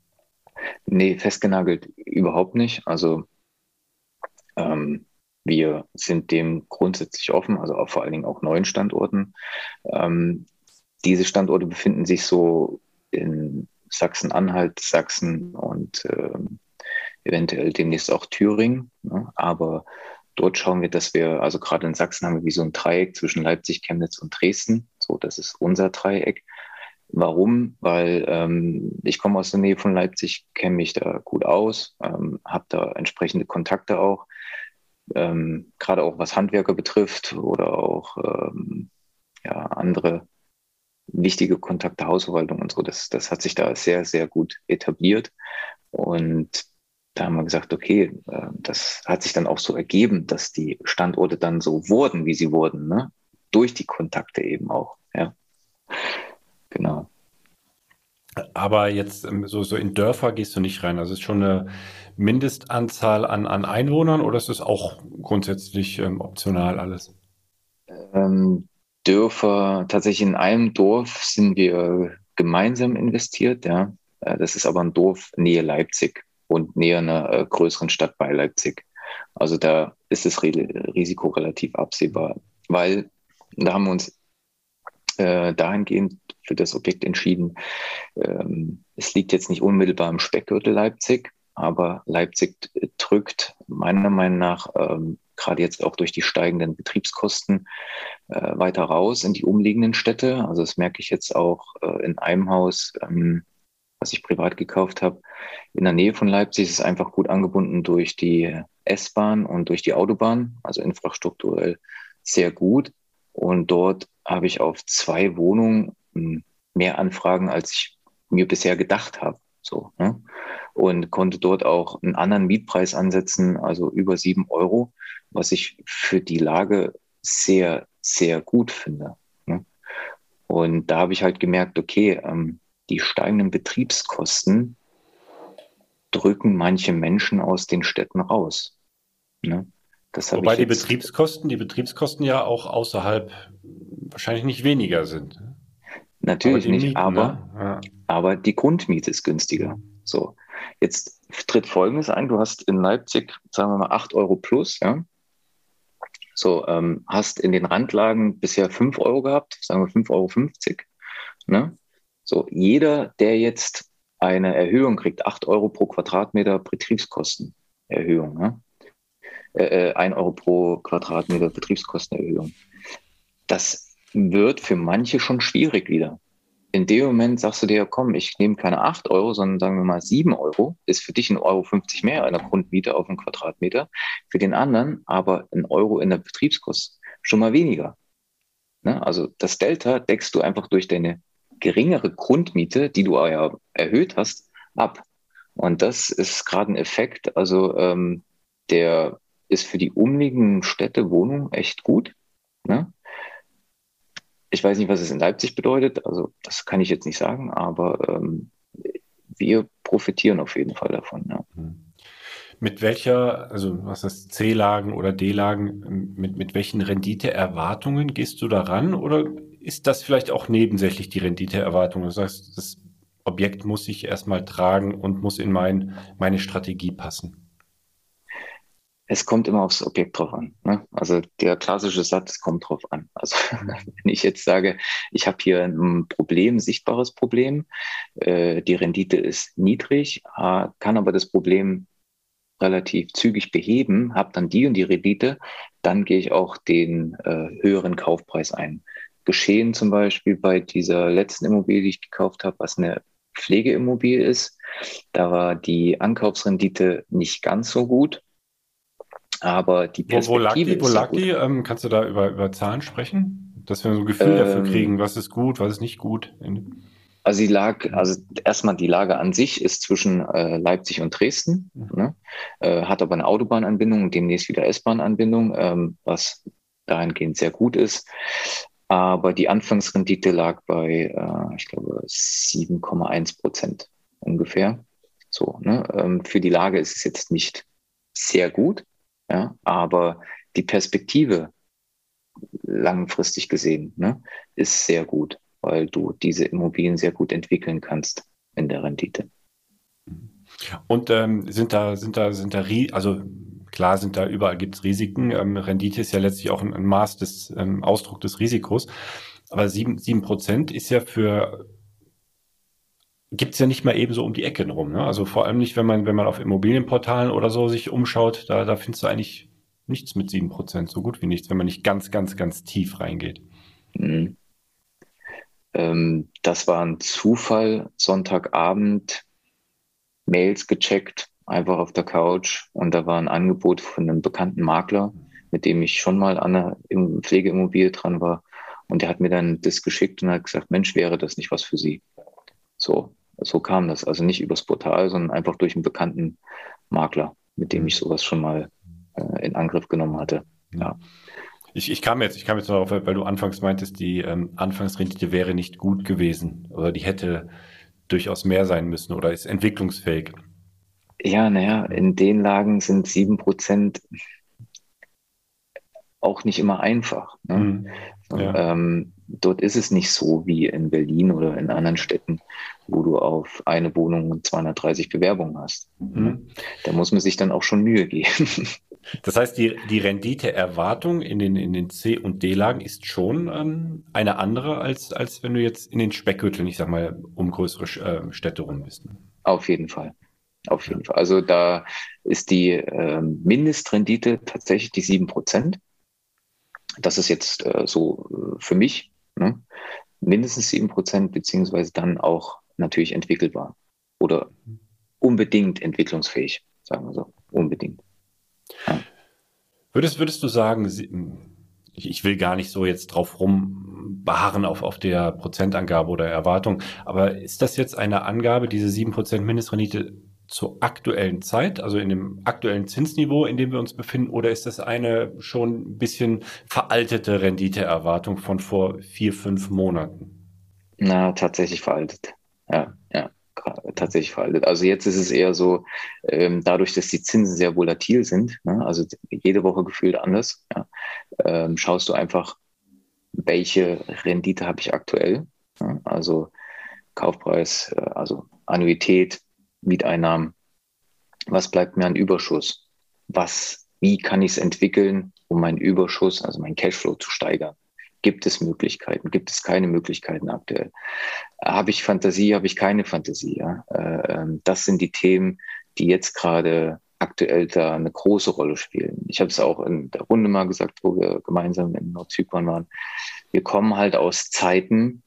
Nee, festgenagelt überhaupt nicht. Also ähm, wir sind dem grundsätzlich offen, also vor allen Dingen auch neuen Standorten. Ähm, diese Standorte befinden sich so in Sachsen-Anhalt, Sachsen und ähm, eventuell demnächst auch Thüringen. Ne? Aber dort schauen wir, dass wir, also gerade in Sachsen haben wir wie so ein Dreieck zwischen Leipzig, Chemnitz und Dresden. So, das ist unser Dreieck. Warum? Weil ähm, ich komme aus der Nähe von Leipzig, kenne mich da gut aus, ähm, habe da entsprechende Kontakte auch, ähm, gerade auch was Handwerker betrifft oder auch ähm, ja, andere wichtige Kontakte, Hausverwaltung und so. Das, das hat sich da sehr, sehr gut etabliert. Und da haben wir gesagt, okay, äh, das hat sich dann auch so ergeben, dass die Standorte dann so wurden, wie sie wurden, ne? durch die Kontakte eben auch. Ja, genau. Aber jetzt ähm, so, so in Dörfer gehst du nicht rein. Also ist schon eine Mindestanzahl an, an Einwohnern oder ist das auch grundsätzlich ähm, optional alles? Ähm, Dörfer, tatsächlich in einem Dorf sind wir gemeinsam investiert, ja. Äh, das ist aber ein Dorf nähe Leipzig und näher einer äh, größeren Stadt bei Leipzig. Also da ist das Risiko relativ absehbar, weil da haben wir uns äh, dahingehend für das Objekt entschieden. Ähm, es liegt jetzt nicht unmittelbar im Speckgürtel Leipzig, aber Leipzig drückt meiner Meinung nach ähm, gerade jetzt auch durch die steigenden Betriebskosten äh, weiter raus in die umliegenden Städte. Also das merke ich jetzt auch äh, in einem Haus. Ähm, was ich privat gekauft habe, in der Nähe von Leipzig. Es ist einfach gut angebunden durch die S-Bahn und durch die Autobahn, also infrastrukturell sehr gut. Und dort habe ich auf zwei Wohnungen hm, mehr Anfragen, als ich mir bisher gedacht habe. So, ne? Und konnte dort auch einen anderen Mietpreis ansetzen, also über sieben Euro, was ich für die Lage sehr, sehr gut finde. Ne? Und da habe ich halt gemerkt, okay, ähm, die steigenden Betriebskosten drücken manche Menschen aus den Städten raus. Ne? Wobei die Betriebskosten, die Betriebskosten ja auch außerhalb wahrscheinlich nicht weniger sind. Ne? Natürlich aber nicht, Mieten, aber, ne? ja. aber die Grundmiete ist günstiger. So, jetzt tritt Folgendes ein: Du hast in Leipzig, sagen wir mal, 8 Euro plus, ja. So, ähm, hast in den Randlagen bisher 5 Euro gehabt, sagen wir 5,50 Euro. Ne? So, jeder, der jetzt eine Erhöhung kriegt, 8 Euro pro Quadratmeter Betriebskostenerhöhung, ne? äh, 1 äh, Euro pro Quadratmeter Betriebskostenerhöhung, das wird für manche schon schwierig wieder. In dem Moment sagst du dir, komm, ich nehme keine 8 Euro, sondern sagen wir mal 7 Euro, ist für dich ein Euro 50 mehr einer Grundmiete auf einen Quadratmeter, für den anderen aber ein Euro in der Betriebskosten schon mal weniger. Ne? Also das Delta deckst du einfach durch deine geringere Grundmiete, die du ja erhöht hast, ab. Und das ist gerade ein Effekt, also ähm, der ist für die umliegenden Städte Wohnungen echt gut. Ne? Ich weiß nicht, was es in Leipzig bedeutet, also das kann ich jetzt nicht sagen, aber ähm, wir profitieren auf jeden Fall davon. Ja. Mhm. Mit welcher, also was ist C-Lagen oder D-Lagen, mit, mit welchen Renditeerwartungen gehst du daran oder ist das vielleicht auch nebensächlich die Renditeerwartung? Du sagst, das Objekt muss sich erstmal tragen und muss in mein, meine Strategie passen. Es kommt immer aufs Objekt drauf an. Ne? Also der klassische Satz kommt drauf an. Also wenn ich jetzt sage, ich habe hier ein Problem, sichtbares Problem, äh, die Rendite ist niedrig, äh, kann aber das Problem relativ zügig beheben, habe dann die und die Rendite, dann gehe ich auch den äh, höheren Kaufpreis ein geschehen, zum Beispiel bei dieser letzten Immobilie, die ich gekauft habe, was eine Pflegeimmobilie ist. Da war die Ankaufsrendite nicht ganz so gut. Aber die Perspektive. Wo, wo lag die? Wo lag die? Ähm, kannst du da über, über Zahlen sprechen? Dass wir so ein Gefühl ähm, dafür kriegen, was ist gut, was ist nicht gut. Also die lag, also erstmal die Lage an sich ist zwischen äh, Leipzig und Dresden, mhm. ne? äh, hat aber eine Autobahnanbindung und demnächst wieder S-Bahn-Anbindung, ähm, was dahingehend sehr gut ist. Aber die Anfangsrendite lag bei, äh, ich glaube, 7,1 Prozent ungefähr. So, ne? Ähm, für die Lage ist es jetzt nicht sehr gut, ja, aber die Perspektive langfristig gesehen ne, ist sehr gut, weil du diese Immobilien sehr gut entwickeln kannst in der Rendite. Und ähm, sind da, sind da, sind da, also Klar sind da überall gibt es Risiken. Ähm, Rendite ist ja letztlich auch ein, ein Maß des ähm, Ausdruck des Risikos. Aber sieben sieben Prozent ist ja für gibt es ja nicht mal eben so um die Ecke rum. Ne? Also vor allem nicht, wenn man, wenn man auf Immobilienportalen oder so sich umschaut, da, da findest du eigentlich nichts mit sieben Prozent, so gut wie nichts, wenn man nicht ganz, ganz, ganz tief reingeht. Mhm. Ähm, das war ein Zufall, Sonntagabend, Mails gecheckt, einfach auf der Couch und da war ein Angebot von einem bekannten Makler, mit dem ich schon mal an einer Pflegeimmobilie dran war. Und der hat mir dann das geschickt und hat gesagt, Mensch, wäre das nicht was für Sie? So, so kam das. Also nicht übers Portal, sondern einfach durch einen bekannten Makler, mit dem ich sowas schon mal äh, in Angriff genommen hatte. Ja. Ich, ich kam jetzt, ich kam jetzt darauf, weil du anfangs meintest, die ähm, Anfangsrendite wäre nicht gut gewesen oder die hätte durchaus mehr sein müssen oder ist entwicklungsfähig. Ja, naja, in den Lagen sind sieben Prozent auch nicht immer einfach. Ne? Mhm. Ja. Ähm, dort ist es nicht so wie in Berlin oder in anderen Städten, wo du auf eine Wohnung 230 Bewerbungen hast. Mhm. Da muss man sich dann auch schon Mühe geben. Das heißt, die, die Renditeerwartung in den, in den C- und D-Lagen ist schon ähm, eine andere, als, als wenn du jetzt in den Speckgürteln, ich sag mal, um größere äh, Städte rum bist. Ne? Auf jeden Fall. Auf jeden. Fall. Also da ist die äh, Mindestrendite tatsächlich die 7 Prozent. Das ist jetzt äh, so äh, für mich ne? mindestens 7 Prozent, beziehungsweise dann auch natürlich entwickelbar oder unbedingt entwicklungsfähig, sagen wir so. Unbedingt. Ja. Würdest, würdest du sagen, ich will gar nicht so jetzt drauf rumbeharren auf, auf der Prozentangabe oder Erwartung, aber ist das jetzt eine Angabe, diese 7% Mindestrendite zur aktuellen Zeit, also in dem aktuellen Zinsniveau, in dem wir uns befinden, oder ist das eine schon ein bisschen veraltete Renditeerwartung von vor vier, fünf Monaten? Na, tatsächlich veraltet. Ja, ja, tatsächlich veraltet. Also jetzt ist es eher so, ähm, dadurch, dass die Zinsen sehr volatil sind, ne, also jede Woche gefühlt anders, ja, ähm, schaust du einfach, welche Rendite habe ich aktuell. Ja, also Kaufpreis, äh, also Annuität, Mieteinnahmen? Was bleibt mir an Überschuss? Was, wie kann ich es entwickeln, um meinen Überschuss, also meinen Cashflow zu steigern? Gibt es Möglichkeiten? Gibt es keine Möglichkeiten aktuell? Habe ich Fantasie? Habe ich keine Fantasie? Ja? Äh, ähm, das sind die Themen, die jetzt gerade aktuell da eine große Rolle spielen. Ich habe es auch in der Runde mal gesagt, wo wir gemeinsam in Nordzypern waren. Wir kommen halt aus Zeiten,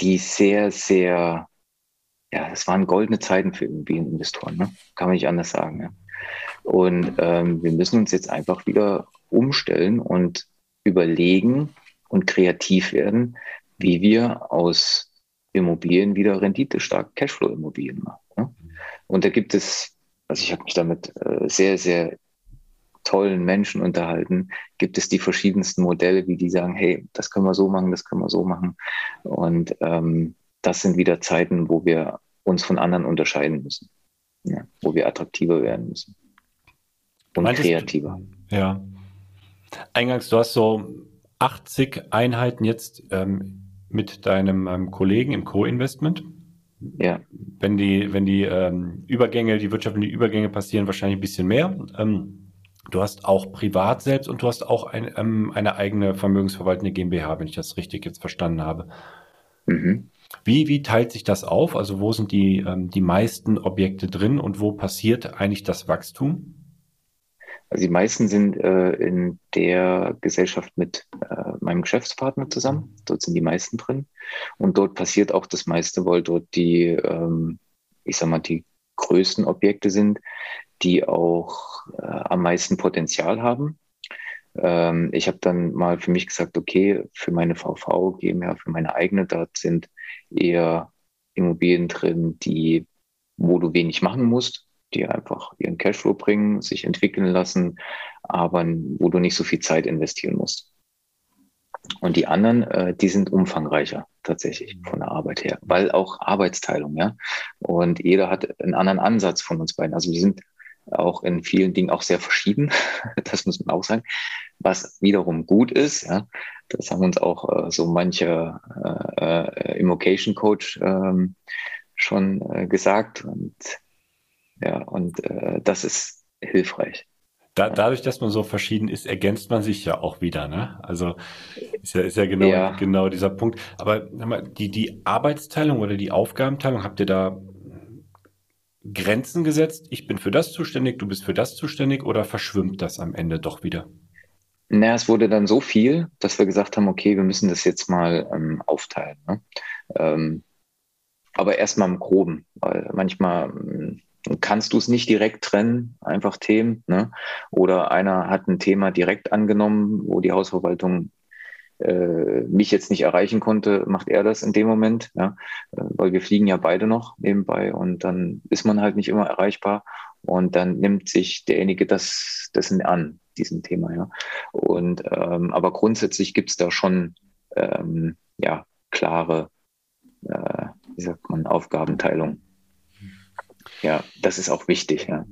die sehr, sehr ja, das waren goldene Zeiten für Immobilieninvestoren, ne? kann man nicht anders sagen. Ja? Und ähm, wir müssen uns jetzt einfach wieder umstellen und überlegen und kreativ werden, wie wir aus Immobilien wieder renditestark Cashflow-Immobilien machen. Ne? Und da gibt es, also ich habe mich damit äh, sehr, sehr tollen Menschen unterhalten, gibt es die verschiedensten Modelle, wie die sagen, hey, das können wir so machen, das können wir so machen. Und ähm, das sind wieder Zeiten, wo wir uns von anderen unterscheiden müssen, ja, wo wir attraktiver werden müssen und Meintest kreativer. Du, ja. Eingangs, du hast so 80 Einheiten jetzt ähm, mit deinem ähm, Kollegen im Co-Investment. Ja. Wenn die, wenn die ähm, Übergänge, die wirtschaftlichen Übergänge passieren, wahrscheinlich ein bisschen mehr. Ähm, du hast auch privat selbst und du hast auch ein, ähm, eine eigene vermögensverwaltende GmbH, wenn ich das richtig jetzt verstanden habe. Mhm. Wie, wie teilt sich das auf? Also wo sind die, ähm, die meisten Objekte drin und wo passiert eigentlich das Wachstum? Also die meisten sind äh, in der Gesellschaft mit äh, meinem Geschäftspartner zusammen. Dort sind die meisten drin. Und dort passiert auch das meiste, weil dort die, ähm, ich sag mal, die größten Objekte sind, die auch äh, am meisten Potenzial haben. Ähm, ich habe dann mal für mich gesagt, okay, für meine VV GmbH, für meine eigene, dort sind eher Immobilien drin, die, wo du wenig machen musst, die einfach ihren Cashflow bringen, sich entwickeln lassen, aber wo du nicht so viel Zeit investieren musst. Und die anderen, äh, die sind umfangreicher tatsächlich von der Arbeit her, weil auch Arbeitsteilung, ja. Und jeder hat einen anderen Ansatz von uns beiden. Also wir sind auch in vielen Dingen auch sehr verschieden. Das muss man auch sagen. Was wiederum gut ist, ja, das haben uns auch äh, so manche äh, äh, Immocation Coach ähm, schon äh, gesagt und ja, und äh, das ist hilfreich. da, dadurch, dass man so verschieden ist, ergänzt man sich ja auch wieder, ne? Also ist ja, ist ja genau, ja. genau dieser Punkt. Aber die, die Arbeitsteilung oder die Aufgabenteilung, habt ihr da Grenzen gesetzt? Ich bin für das zuständig, du bist für das zuständig oder verschwimmt das am Ende doch wieder? Naja, es wurde dann so viel, dass wir gesagt haben, okay, wir müssen das jetzt mal ähm, aufteilen. Ne? Ähm, aber erstmal im Groben, weil manchmal ähm, kannst du es nicht direkt trennen, einfach Themen. Ne? Oder einer hat ein Thema direkt angenommen, wo die Hausverwaltung mich jetzt nicht erreichen konnte, macht er das in dem Moment, ja? Äh, weil wir fliegen ja beide noch nebenbei und dann ist man halt nicht immer erreichbar und dann nimmt sich derjenige das dessen an, diesem Thema. Ja? Und ähm, aber grundsätzlich gibt es da schon ähm, ja klare, äh, wie sagt man, Aufgabenteilung. Ja, das ist auch wichtig. Ja.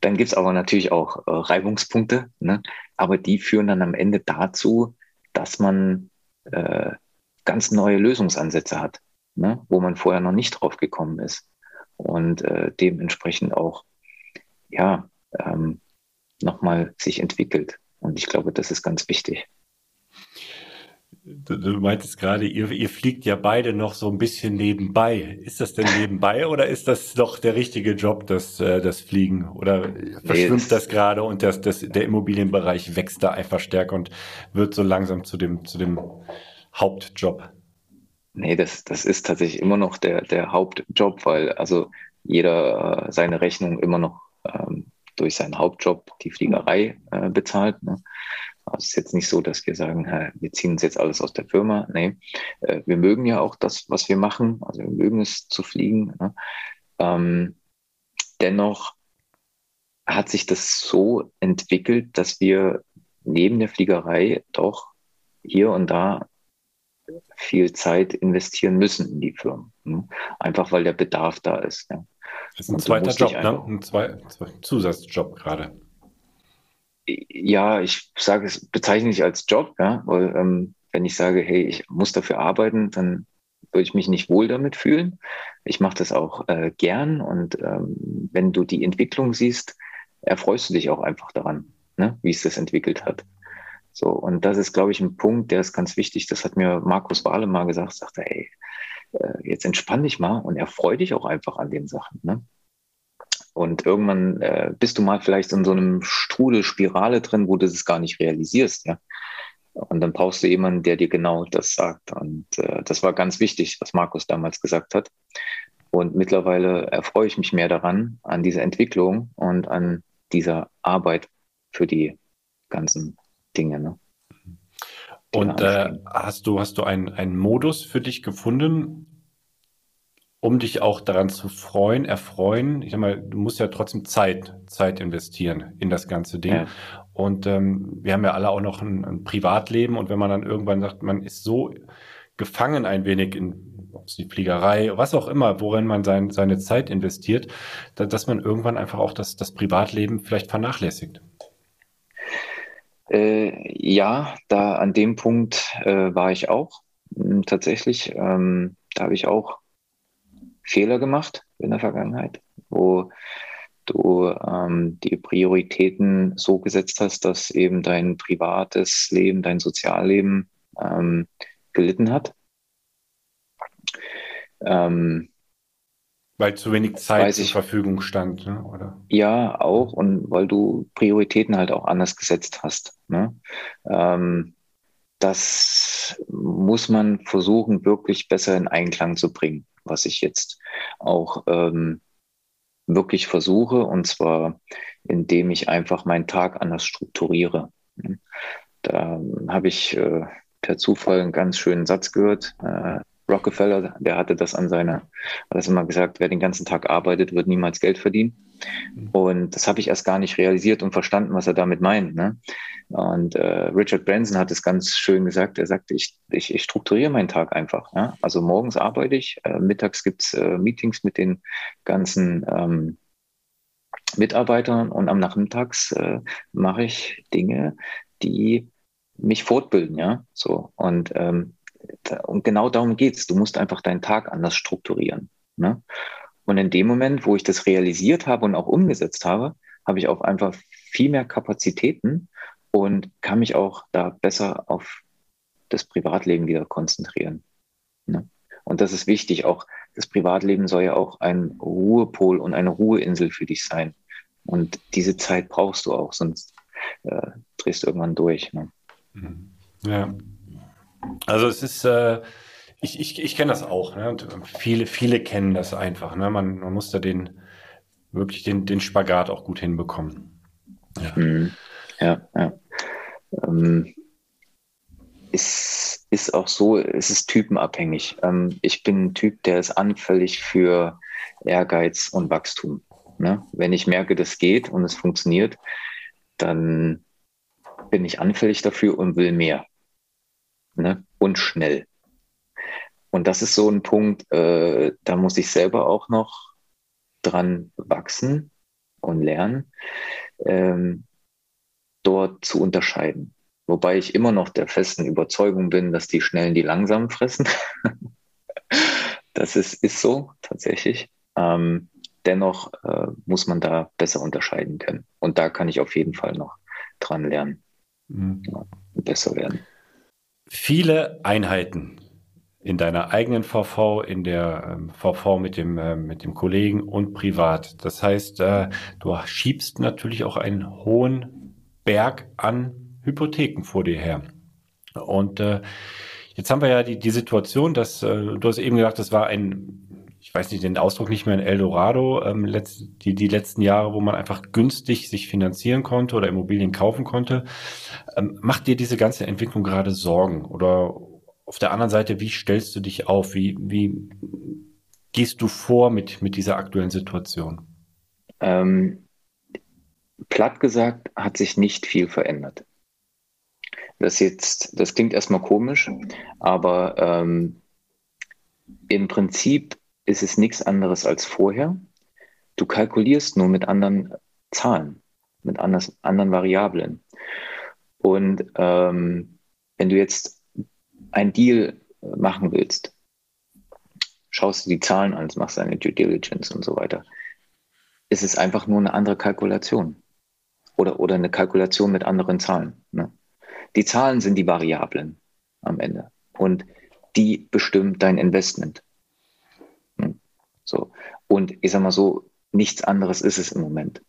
Dann gibt es aber natürlich auch äh, Reibungspunkte, ne? aber die führen dann am Ende dazu, dass man äh, ganz neue Lösungsansätze hat, ne? wo man vorher noch nicht drauf gekommen ist. Und äh, dementsprechend auch, ja, ähm, nochmal sich entwickelt. Und ich glaube, das ist ganz wichtig. Du, du meintest gerade, ihr, ihr fliegt ja beide noch so ein bisschen nebenbei. Ist das denn nebenbei oder ist das doch der richtige Job, das, äh, das Fliegen? Oder verschwimmt nee, das gerade und das, das, der Immobilienbereich wächst da einfach stärker und wird so langsam zu dem, zu dem Hauptjob? Nee, das, das ist tatsächlich immer noch der, der Hauptjob, weil also jeder äh, seine Rechnung immer noch ähm, durch seinen Hauptjob, die Fliegerei, äh, bezahlt. Ne? Also es ist jetzt nicht so, dass wir sagen, wir ziehen uns jetzt alles aus der Firma. Nee, äh, wir mögen ja auch das, was wir machen. Also wir mögen es zu fliegen. Ne? Ähm, dennoch hat sich das so entwickelt, dass wir neben der Fliegerei doch hier und da viel Zeit investieren müssen in die Firmen. Ne? Einfach weil der Bedarf da ist. Das ist ein zweiter Job, ne? ein zwei Zusatzjob gerade ja, ich sage es, bezeichne ich als Job, ja, weil ähm, wenn ich sage, hey, ich muss dafür arbeiten, dann würde ich mich nicht wohl damit fühlen. Ich mache das auch äh, gern und ähm, wenn du die Entwicklung siehst, erfreust du dich auch einfach daran, ne, wie es das entwickelt hat. So, und das ist, glaube ich, ein Punkt, der ist ganz wichtig. Das hat mir Markus Wahle mal gesagt, sagte, hey, äh, jetzt entspann dich mal und erfreu dich auch einfach an den Sachen. Ne? Und irgendwann äh, bist du mal vielleicht in so einem Strudel, Spirale drin, wo du das gar nicht realisierst, ja. Und dann brauchst du jemanden, der dir genau das sagt. Und äh, das war ganz wichtig, was Markus damals gesagt hat. Und mittlerweile erfreue ich mich mehr daran, an dieser Entwicklung und an dieser Arbeit für die ganzen Dinge. Ne? Und äh, hast du, hast du einen Modus für dich gefunden, um dich auch daran zu freuen, erfreuen. Ich sag mal, du musst ja trotzdem Zeit, Zeit investieren in das ganze Ding. Ja. Und ähm, wir haben ja alle auch noch ein, ein, Privatleben und wenn man dann irgendwann sagt, man ist so gefangen ein wenig in ob es die Fliegerei, was auch immer, worin man sein, seine Zeit investiert, da, dass man irgendwann einfach auch das, das Privatleben vielleicht vernachlässigt. Äh, ja, da an dem Punkt äh, war ich auch tatsächlich. Ähm, da habe ich auch Fehler gemacht in der Vergangenheit, wo du ähm, die Prioritäten so gesetzt hast, dass eben dein privates Leben, dein Sozialleben ähm, gelitten hat. Ähm, weil zu wenig Zeit zur Verfügung stand, ne? oder? Ja, auch und weil du Prioritäten halt auch anders gesetzt hast. Ne? Ähm, das muss man versuchen, wirklich besser in Einklang zu bringen was ich jetzt auch ähm, wirklich versuche, und zwar indem ich einfach meinen Tag anders strukturiere. Da habe ich äh, per Zufall einen ganz schönen Satz gehört. Äh, Rockefeller, der hatte das an seiner, hat das immer gesagt, wer den ganzen Tag arbeitet, wird niemals Geld verdienen. Mhm. Und das habe ich erst gar nicht realisiert und verstanden, was er damit meint. Ne? Und äh, Richard Branson hat es ganz schön gesagt. Er sagte, ich, ich, ich strukturiere meinen Tag einfach. Ja? Also morgens arbeite ich, äh, mittags gibt's äh, Meetings mit den ganzen ähm, Mitarbeitern und am Nachmittags äh, mache ich Dinge, die mich fortbilden, ja. So. Und, ähm, und genau darum geht's. Du musst einfach deinen Tag anders strukturieren. Ne? Und in dem Moment, wo ich das realisiert habe und auch umgesetzt habe, habe ich auch einfach viel mehr Kapazitäten und kann mich auch da besser auf das Privatleben wieder konzentrieren. Ne? Und das ist wichtig. Auch das Privatleben soll ja auch ein Ruhepol und eine Ruheinsel für dich sein. Und diese Zeit brauchst du auch, sonst äh, drehst du irgendwann durch. Ne? Ja. Also es ist, äh, ich, ich, ich kenne das auch. Ne? Und viele, viele kennen das einfach. Ne? Man, man muss da den wirklich den, den Spagat auch gut hinbekommen. Ja, mhm. ja. ja. Ähm, ist, ist auch so, es ist typenabhängig. Ähm, ich bin ein Typ, der ist anfällig für Ehrgeiz und Wachstum. Ne? Wenn ich merke, das geht und es funktioniert, dann bin ich anfällig dafür und will mehr. Ne? Und schnell. Und das ist so ein Punkt, äh, da muss ich selber auch noch dran wachsen und lernen, ähm, dort zu unterscheiden. Wobei ich immer noch der festen Überzeugung bin, dass die Schnellen die Langsamen fressen. das ist, ist so tatsächlich. Ähm, dennoch äh, muss man da besser unterscheiden können. Und da kann ich auf jeden Fall noch dran lernen, mhm. ja, besser werden. Viele Einheiten in deiner eigenen VV, in der ähm, VV mit dem, äh, mit dem Kollegen und privat. Das heißt, äh, du schiebst natürlich auch einen hohen Berg an Hypotheken vor dir her. Und äh, jetzt haben wir ja die, die Situation, dass du hast eben gesagt, das war ein ich weiß nicht den Ausdruck nicht mehr in Eldorado, ähm, letzt, die, die letzten Jahre, wo man einfach günstig sich finanzieren konnte oder Immobilien kaufen konnte. Ähm, macht dir diese ganze Entwicklung gerade Sorgen? Oder auf der anderen Seite, wie stellst du dich auf? Wie, wie gehst du vor mit, mit dieser aktuellen Situation? Ähm, platt gesagt hat sich nicht viel verändert. Das jetzt, das klingt erstmal komisch, aber ähm, im Prinzip ist es nichts anderes als vorher. Du kalkulierst nur mit anderen Zahlen, mit anders, anderen Variablen. Und ähm, wenn du jetzt ein Deal machen willst, schaust du die Zahlen an, machst deine Due Diligence und so weiter, ist es einfach nur eine andere Kalkulation. Oder, oder eine Kalkulation mit anderen Zahlen. Ne? Die Zahlen sind die Variablen am Ende. Und die bestimmt dein Investment. So. Und ich sag mal so, nichts anderes ist es im Moment.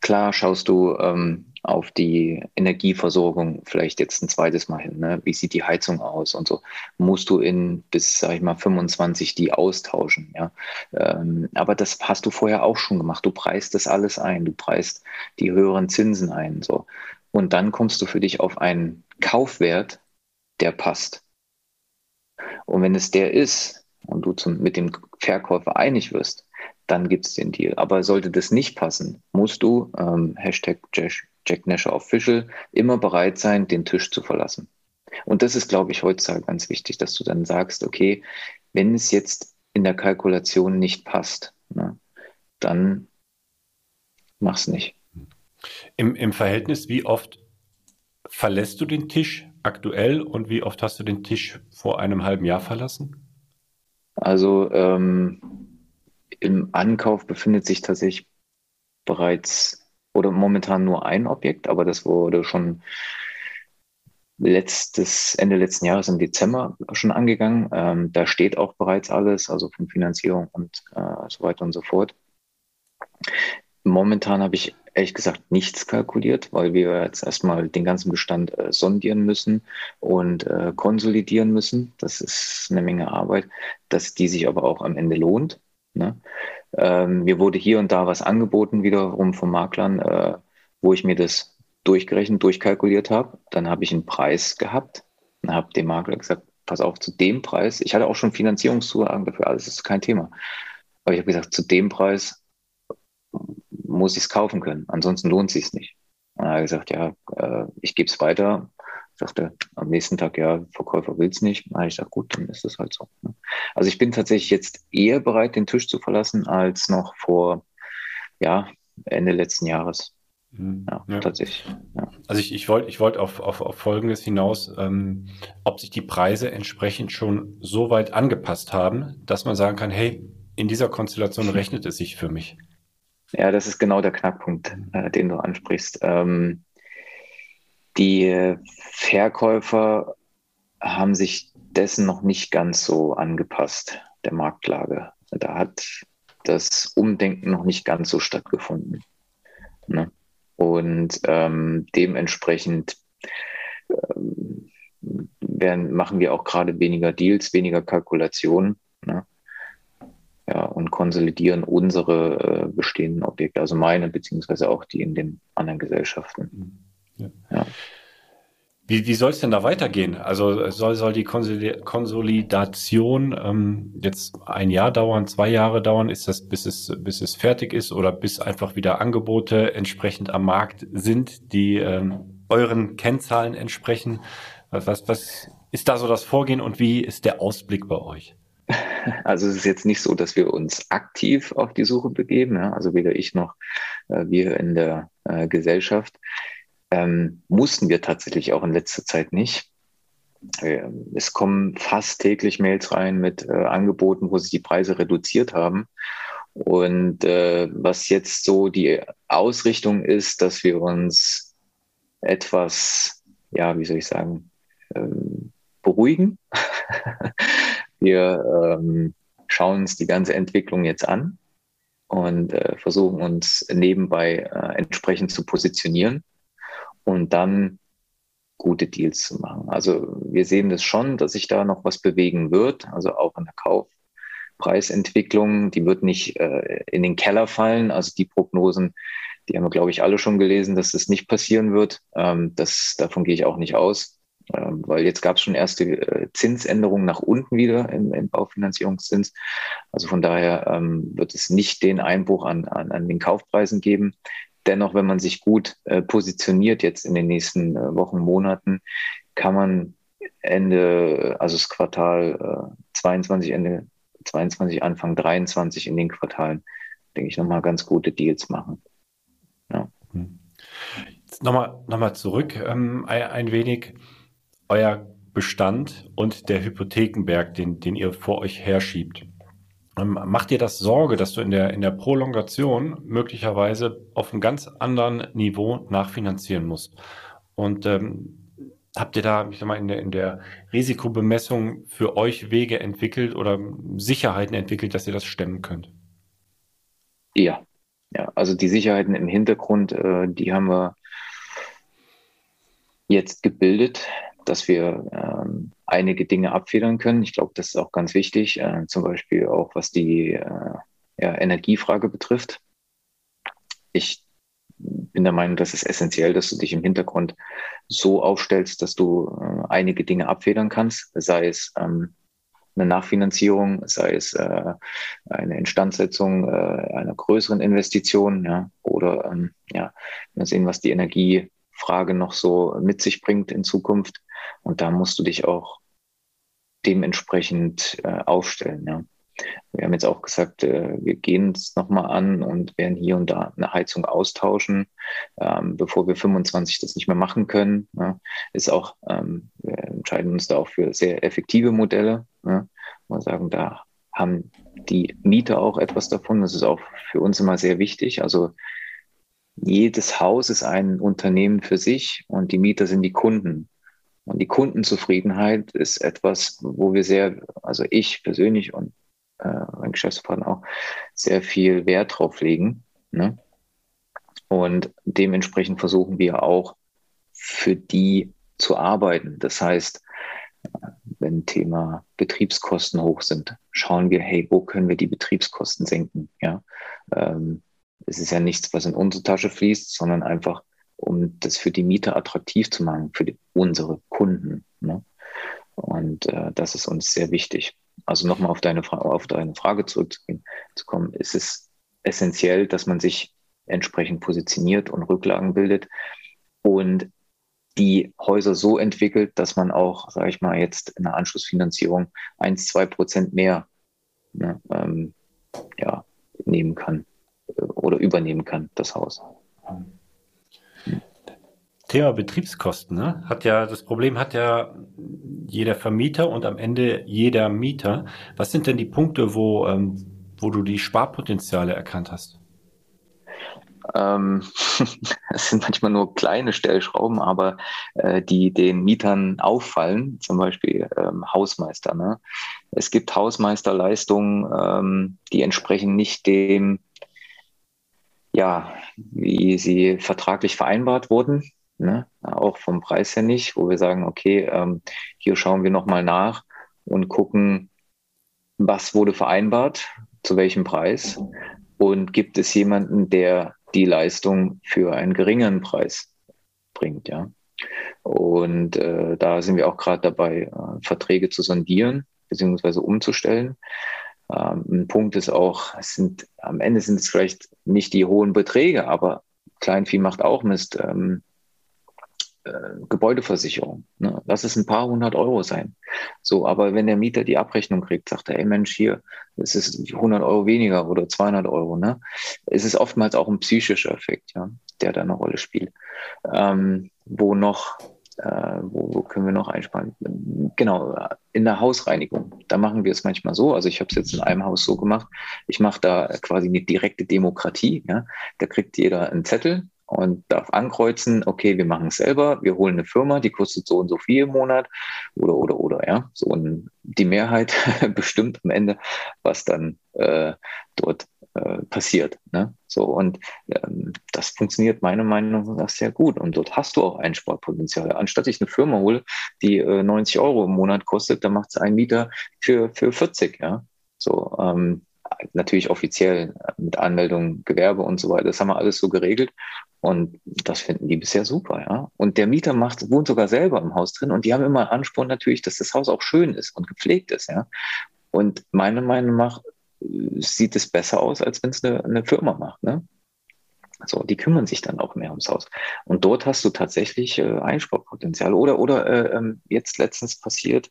Klar schaust du ähm, auf die Energieversorgung vielleicht jetzt ein zweites Mal hin. Ne? Wie sieht die Heizung aus und so? Musst du in bis, sag ich mal, 25 die austauschen. Ja? Ähm, aber das hast du vorher auch schon gemacht. Du preist das alles ein. Du preist die höheren Zinsen ein. So. Und dann kommst du für dich auf einen Kaufwert, der passt. Und wenn es der ist, und du zum, mit dem Verkäufer einig wirst, dann gibt es den Deal. Aber sollte das nicht passen, musst du, ähm, Hashtag Jack, Nasher Official, immer bereit sein, den Tisch zu verlassen. Und das ist, glaube ich, heutzutage ganz wichtig, dass du dann sagst, okay, wenn es jetzt in der Kalkulation nicht passt, ne, dann mach's nicht. Im, Im Verhältnis, wie oft verlässt du den Tisch aktuell und wie oft hast du den Tisch vor einem halben Jahr verlassen? Also ähm, im Ankauf befindet sich tatsächlich bereits oder momentan nur ein Objekt, aber das wurde schon letztes, Ende letzten Jahres im Dezember schon angegangen. Ähm, da steht auch bereits alles, also von Finanzierung und äh, so weiter und so fort. Momentan habe ich ehrlich gesagt nichts kalkuliert, weil wir jetzt erstmal den ganzen Bestand äh, sondieren müssen und äh, konsolidieren müssen. Das ist eine Menge Arbeit, dass die sich aber auch am Ende lohnt. Ne? Ähm, mir wurde hier und da was angeboten, wiederum von Maklern, äh, wo ich mir das durchgerechnet, durchkalkuliert habe. Dann habe ich einen Preis gehabt und habe dem Makler gesagt, pass auf, zu dem Preis, ich hatte auch schon Finanzierungszusagen dafür, alles ist kein Thema. Aber ich habe gesagt, zu dem Preis muss ich es kaufen können. Ansonsten lohnt es sich nicht. Und er hat gesagt, ja, äh, ich gebe es weiter. Sagte am nächsten Tag, ja, Verkäufer will es nicht. Na, ich sage, gut, dann ist es halt so. Ne? Also ich bin tatsächlich jetzt eher bereit, den Tisch zu verlassen, als noch vor ja, Ende letzten Jahres. Mhm. Ja, ja, tatsächlich. Ja. Also ich, ich wollte ich wollt auf, auf, auf Folgendes hinaus, ähm, ob sich die Preise entsprechend schon so weit angepasst haben, dass man sagen kann, hey, in dieser Konstellation rechnet es sich für mich. Ja, das ist genau der Knackpunkt, äh, den du ansprichst. Ähm, die Verkäufer haben sich dessen noch nicht ganz so angepasst, der Marktlage. Da hat das Umdenken noch nicht ganz so stattgefunden. Ne? Und ähm, dementsprechend ähm, werden, machen wir auch gerade weniger Deals, weniger Kalkulationen. Ne? Ja, und konsolidieren unsere äh, bestehenden Objekte, also meine, beziehungsweise auch die in den anderen Gesellschaften. Ja. ja. Wie, wie soll es denn da weitergehen? Also soll, soll die Konsolidation ähm, jetzt ein Jahr dauern, zwei Jahre dauern? Ist das, bis es, bis es fertig ist oder bis einfach wieder Angebote entsprechend am Markt sind, die ähm, euren Kennzahlen entsprechen? Was, was, was ist da so das Vorgehen und wie ist der Ausblick bei euch? Also es ist jetzt nicht so, dass wir uns aktiv auf die Suche begeben, ja? also weder ich noch äh, wir in der äh, Gesellschaft. Ähm, mussten wir tatsächlich auch in letzter Zeit nicht. Äh, es kommen fast täglich Mails rein mit äh, Angeboten, wo sich die Preise reduziert haben. Und äh, was jetzt so die Ausrichtung ist, dass wir uns etwas, ja, wie soll ich sagen, ähm, beruhigen. wir ähm, schauen uns die ganze Entwicklung jetzt an und äh, versuchen uns nebenbei äh, entsprechend zu positionieren und dann gute Deals zu machen. Also wir sehen das schon, dass sich da noch was bewegen wird, also auch in der Kaufpreisentwicklung. Die wird nicht äh, in den Keller fallen. Also die Prognosen, die haben wir, glaube ich, alle schon gelesen, dass das nicht passieren wird. Ähm, das, davon gehe ich auch nicht aus, ähm, weil jetzt gab es schon erste äh, Zinsänderungen nach unten wieder im, im Baufinanzierungszins. Also von daher ähm, wird es nicht den Einbruch an, an, an den Kaufpreisen geben dennoch, wenn man sich gut äh, positioniert jetzt in den nächsten äh, Wochen, Monaten, kann man Ende, also das Quartal äh, 22, Ende 22, Anfang 23 in den Quartalen, denke ich, nochmal ganz gute Deals machen. Ja. Hm. Nochmal, nochmal zurück ähm, ein wenig. Euer Bestand und der Hypothekenberg, den, den ihr vor euch herschiebt. Ähm, macht dir das Sorge, dass du in der, in der Prolongation möglicherweise auf einem ganz anderen Niveau nachfinanzieren musst? Und ähm, habt ihr da, ich sag mal, in der, in der Risikobemessung für euch Wege entwickelt oder Sicherheiten entwickelt, dass ihr das stemmen könnt? Ja, ja, also die Sicherheiten im Hintergrund, äh, die haben wir jetzt gebildet dass wir ähm, einige Dinge abfedern können. Ich glaube, das ist auch ganz wichtig, äh, zum Beispiel auch was die äh, ja, Energiefrage betrifft. Ich bin der Meinung, das ist essentiell, dass du dich im Hintergrund so aufstellst, dass du äh, einige Dinge abfedern kannst, sei es ähm, eine Nachfinanzierung, sei es äh, eine Instandsetzung äh, einer größeren Investition, ja, oder ähm, ja, wir sehen, was die Energiefrage noch so mit sich bringt in Zukunft. Und da musst du dich auch dementsprechend äh, aufstellen. Ja. Wir haben jetzt auch gesagt, äh, wir gehen es nochmal an und werden hier und da eine Heizung austauschen, ähm, bevor wir 25 das nicht mehr machen können. Ja. Ist auch, ähm, wir entscheiden uns da auch für sehr effektive Modelle. Ja. Wir sagen, da haben die Mieter auch etwas davon. Das ist auch für uns immer sehr wichtig. Also jedes Haus ist ein Unternehmen für sich und die Mieter sind die Kunden. Und die Kundenzufriedenheit ist etwas, wo wir sehr, also ich persönlich und äh, mein Geschäftspartner auch, sehr viel Wert drauf legen. Ne? Und dementsprechend versuchen wir auch für die zu arbeiten. Das heißt, wenn Thema Betriebskosten hoch sind, schauen wir, hey, wo können wir die Betriebskosten senken? Ja, ähm, es ist ja nichts, was in unsere Tasche fließt, sondern einfach um das für die Mieter attraktiv zu machen, für die, unsere Kunden. Ne? Und äh, das ist uns sehr wichtig. Also nochmal auf deine, auf deine Frage zurückzukommen, ist es essentiell, dass man sich entsprechend positioniert und Rücklagen bildet und die Häuser so entwickelt, dass man auch, sage ich mal, jetzt in der Anschlussfinanzierung 1, 2 Prozent mehr ne, ähm, ja, nehmen kann äh, oder übernehmen kann, das Haus. Thema Betriebskosten, ne? Hat ja, das Problem hat ja jeder Vermieter und am Ende jeder Mieter. Was sind denn die Punkte, wo, ähm, wo du die Sparpotenziale erkannt hast? ähm, es sind manchmal nur kleine Stellschrauben, aber äh, die den Mietern auffallen, zum Beispiel ähm, Hausmeister. Ne? Es gibt Hausmeisterleistungen, ähm, die entsprechen nicht dem, ja, wie sie vertraglich vereinbart wurden. Ne? Auch vom Preis her nicht, wo wir sagen, okay, ähm, hier schauen wir nochmal nach und gucken, was wurde vereinbart, zu welchem Preis und gibt es jemanden, der die Leistung für einen geringeren Preis bringt, ja. Und äh, da sind wir auch gerade dabei, äh, Verträge zu sondieren bzw. umzustellen. Ähm, ein Punkt ist auch, es sind am Ende sind es vielleicht nicht die hohen Beträge, aber Kleinvieh macht auch Mist. Ähm, äh, Gebäudeversicherung. Ne? Lass es ein paar hundert Euro sein. So, aber wenn der Mieter die Abrechnung kriegt, sagt er, ey Mensch, hier, es ist 100 Euro weniger oder 200 Euro. Ne? Es ist oftmals auch ein psychischer Effekt, ja, der da eine Rolle spielt. Ähm, wo noch, äh, wo, wo können wir noch einsparen? Genau, in der Hausreinigung. Da machen wir es manchmal so. Also ich habe es jetzt in einem Haus so gemacht. Ich mache da quasi eine direkte Demokratie. Ja? Da kriegt jeder einen Zettel und darf ankreuzen, okay, wir machen es selber, wir holen eine Firma, die kostet so und so viel im Monat oder oder oder ja. So und die Mehrheit bestimmt am Ende, was dann äh, dort äh, passiert. Ne? So und ähm, das funktioniert meiner Meinung nach sehr gut. Und dort hast du auch Einsparpotenzial. Anstatt ich eine Firma hole, die äh, 90 Euro im Monat kostet, dann macht es ein Mieter für, für 40, ja. So, ähm, natürlich offiziell mit Anmeldung, Gewerbe und so weiter. Das haben wir alles so geregelt. Und das finden die bisher super, ja. Und der Mieter macht, wohnt sogar selber im Haus drin und die haben immer Ansporn natürlich, dass das Haus auch schön ist und gepflegt ist, ja. Und meiner Meinung nach äh, sieht es besser aus, als wenn es eine, eine Firma macht, ne? So, die kümmern sich dann auch mehr ums Haus. Und dort hast du tatsächlich äh, Einsparpotenzial. Oder, oder äh, ähm, jetzt letztens passiert,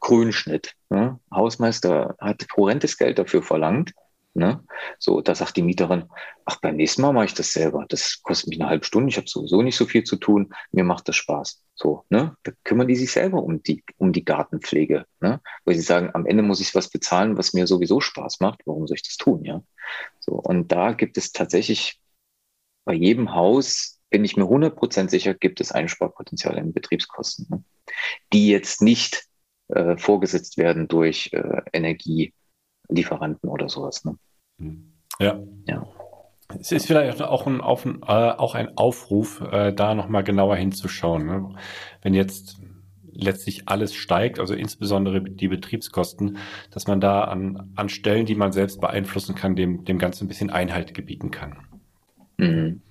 Grünschnitt. Ne? Hausmeister hat horrendes Geld dafür verlangt. Ne? So, da sagt die Mieterin, ach, beim nächsten Mal mache ich das selber. Das kostet mich eine halbe Stunde, ich habe sowieso nicht so viel zu tun, mir macht das Spaß. So, ne? Da kümmern die sich selber um die, um die Gartenpflege, ne? Weil sie sagen, am Ende muss ich was bezahlen, was mir sowieso Spaß macht. Warum soll ich das tun, ja? So, und da gibt es tatsächlich bei jedem Haus, bin ich mir 100% sicher, gibt es Einsparpotenzial in Betriebskosten, ne? die jetzt nicht äh, vorgesetzt werden durch äh, Energielieferanten oder sowas. Ne? Hm. Ja. ja. Es ist vielleicht auch ein, auf, äh, auch ein Aufruf, äh, da nochmal genauer hinzuschauen. Ne? Wenn jetzt letztlich alles steigt, also insbesondere die Betriebskosten, dass man da an, an Stellen, die man selbst beeinflussen kann, dem, dem Ganzen ein bisschen Einhalt gebieten kann. Mhm.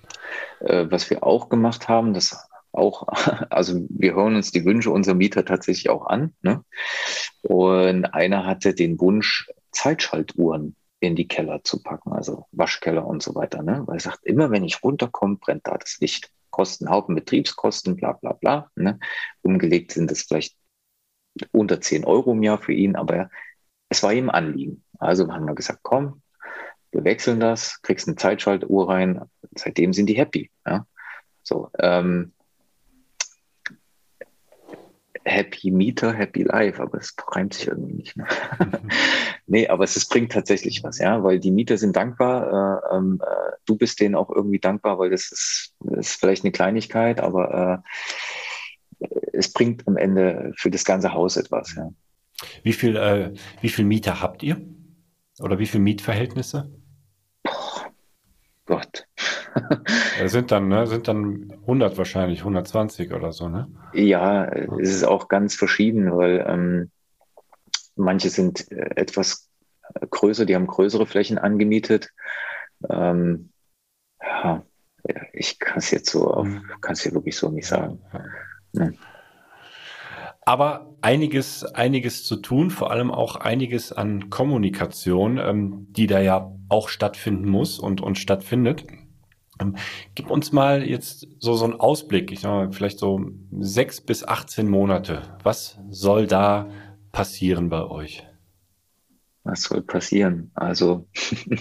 Äh, was wir auch gemacht haben, das auch, also wir hören uns die Wünsche unserer Mieter tatsächlich auch an. Ne? Und einer hatte den Wunsch, Zeitschaltuhren in die Keller zu packen, also Waschkeller und so weiter. Ne? Weil er sagt, immer wenn ich runterkomme, brennt da das Licht. Kosten, Haufen Betriebskosten, bla bla bla. Ne? Umgelegt sind das vielleicht unter 10 Euro im Jahr für ihn, aber es war ihm Anliegen. Also haben wir gesagt, komm, wir wechseln das, kriegst eine Zeitschaltuhr rein. Seitdem sind die happy. Ja? So, ähm, Happy Mieter, Happy Life, aber es reimt sich irgendwie nicht. Ne? nee, aber es, es, bringt tatsächlich was, ja, weil die Mieter sind dankbar. Äh, ähm, äh, du bist denen auch irgendwie dankbar, weil das ist, das ist vielleicht eine Kleinigkeit, aber äh, es bringt am Ende für das ganze Haus etwas. Ja. Wie viel, äh, wie viel Mieter habt ihr? Oder wie viele Mietverhältnisse? Gott. Das sind dann, ne, sind dann 100 wahrscheinlich, 120 oder so, ne? Ja, es ist auch ganz verschieden, weil ähm, manche sind äh, etwas größer, die haben größere Flächen angemietet. Ähm, ja, ich kann es jetzt so auf, kann es hier wirklich so nicht sagen. Ja. Aber einiges, einiges zu tun, vor allem auch einiges an Kommunikation, ähm, die da ja auch stattfinden muss und, und stattfindet. Ähm, gib uns mal jetzt so, so einen Ausblick, ich sag mal, vielleicht so sechs bis 18 Monate. Was soll da passieren bei euch? Was soll passieren? Also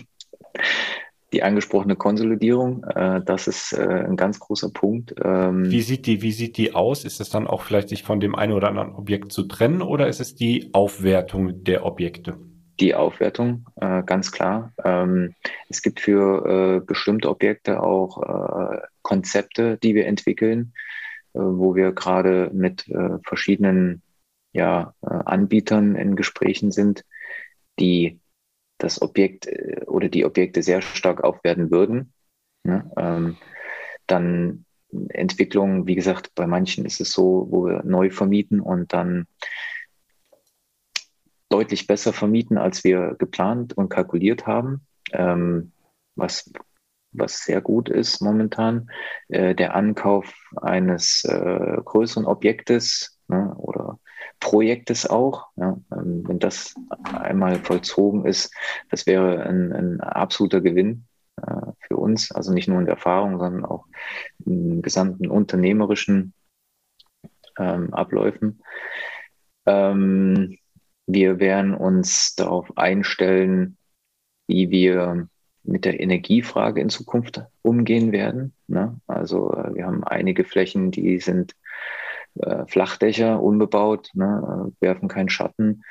die angesprochene Konsolidierung, äh, das ist äh, ein ganz großer Punkt. Ähm, wie, sieht die, wie sieht die aus? Ist es dann auch vielleicht sich von dem einen oder anderen Objekt zu trennen oder ist es die Aufwertung der Objekte? die Aufwertung, äh, ganz klar. Ähm, es gibt für äh, bestimmte Objekte auch äh, Konzepte, die wir entwickeln, äh, wo wir gerade mit verschiedenen ja, Anbietern in Gesprächen sind, die das Objekt oder die Objekte sehr stark aufwerten würden. Ne? Ähm, dann Entwicklung, wie gesagt, bei manchen ist es so, wo wir neu vermieten und dann deutlich besser vermieten, als wir geplant und kalkuliert haben, ähm, was, was sehr gut ist momentan. Äh, der Ankauf eines äh, größeren Objektes ne, oder Projektes auch, ja, ähm, wenn das einmal vollzogen ist, das wäre ein, ein absoluter Gewinn äh, für uns, also nicht nur in der Erfahrung, sondern auch in gesamten unternehmerischen ähm, Abläufen. Ähm, wir werden uns darauf einstellen, wie wir mit der Energiefrage in Zukunft umgehen werden. Ne? Also äh, wir haben einige Flächen, die sind äh, Flachdächer, unbebaut, ne? Äh, werfen keinen Schatten.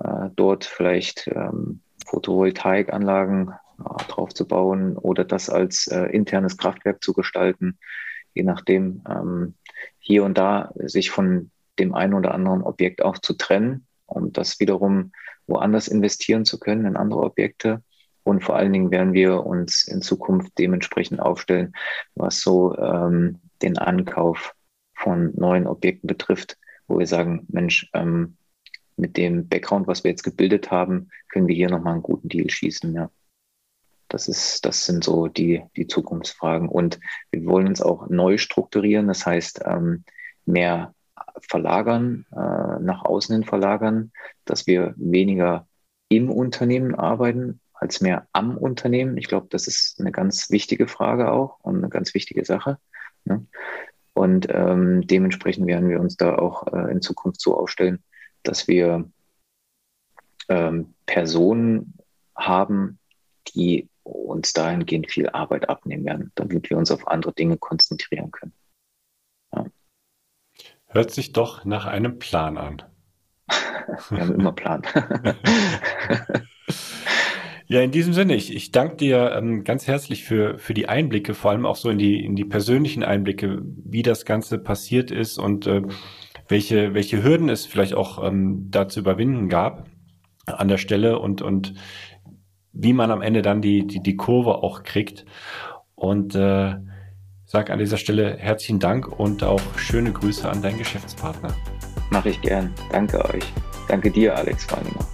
Äh, dort vielleicht ähm, Photovoltaikanlagen äh, drauf zu oder das als internes Kraftwerk zu gestalten, je nachdem ähm, hier und da sich von dem einen oder anderen Objekt auch zu trennen um das wiederum woanders investieren zu können in andere Objekte. Und vor allen Dingen werden wir uns in Zukunft dementsprechend aufstellen, was so ähm, den Ankauf von neuen Objekten betrifft, wo wir sagen, Mensch, ähm, mit dem Background, was wir jetzt gebildet haben, können wir hier nochmal einen guten Deal schießen. Ja. Das, ist, das sind so die, die Zukunftsfragen. Und wir wollen uns auch neu strukturieren, das heißt, ähm, mehr verlagern, äh, nach außen hin verlagern, dass wir weniger im Unternehmen arbeiten als mehr am Unternehmen. Ich glaube, das ist eine ganz wichtige Frage auch und eine ganz wichtige Sache. Ne? Und ähm, dementsprechend werden wir uns da auch äh, in Zukunft so aufstellen, dass wir ähm, Personen haben, die uns dahingehend viel Arbeit abnehmen werden, damit wir uns auf andere Dinge konzentrieren können. Hört sich doch nach einem Plan an. Wir haben immer Plan. ja, in diesem Sinne, ich, ich danke dir ähm, ganz herzlich für, für die Einblicke, vor allem auch so in die, in die persönlichen Einblicke, wie das Ganze passiert ist und äh, welche, welche Hürden es vielleicht auch ähm, da zu überwinden gab an der Stelle und, und wie man am Ende dann die, die, die Kurve auch kriegt. Und äh, sage an dieser Stelle herzlichen Dank und auch schöne Grüße an deinen Geschäftspartner. Mache ich gern. Danke euch. Danke dir, Alex Weininger.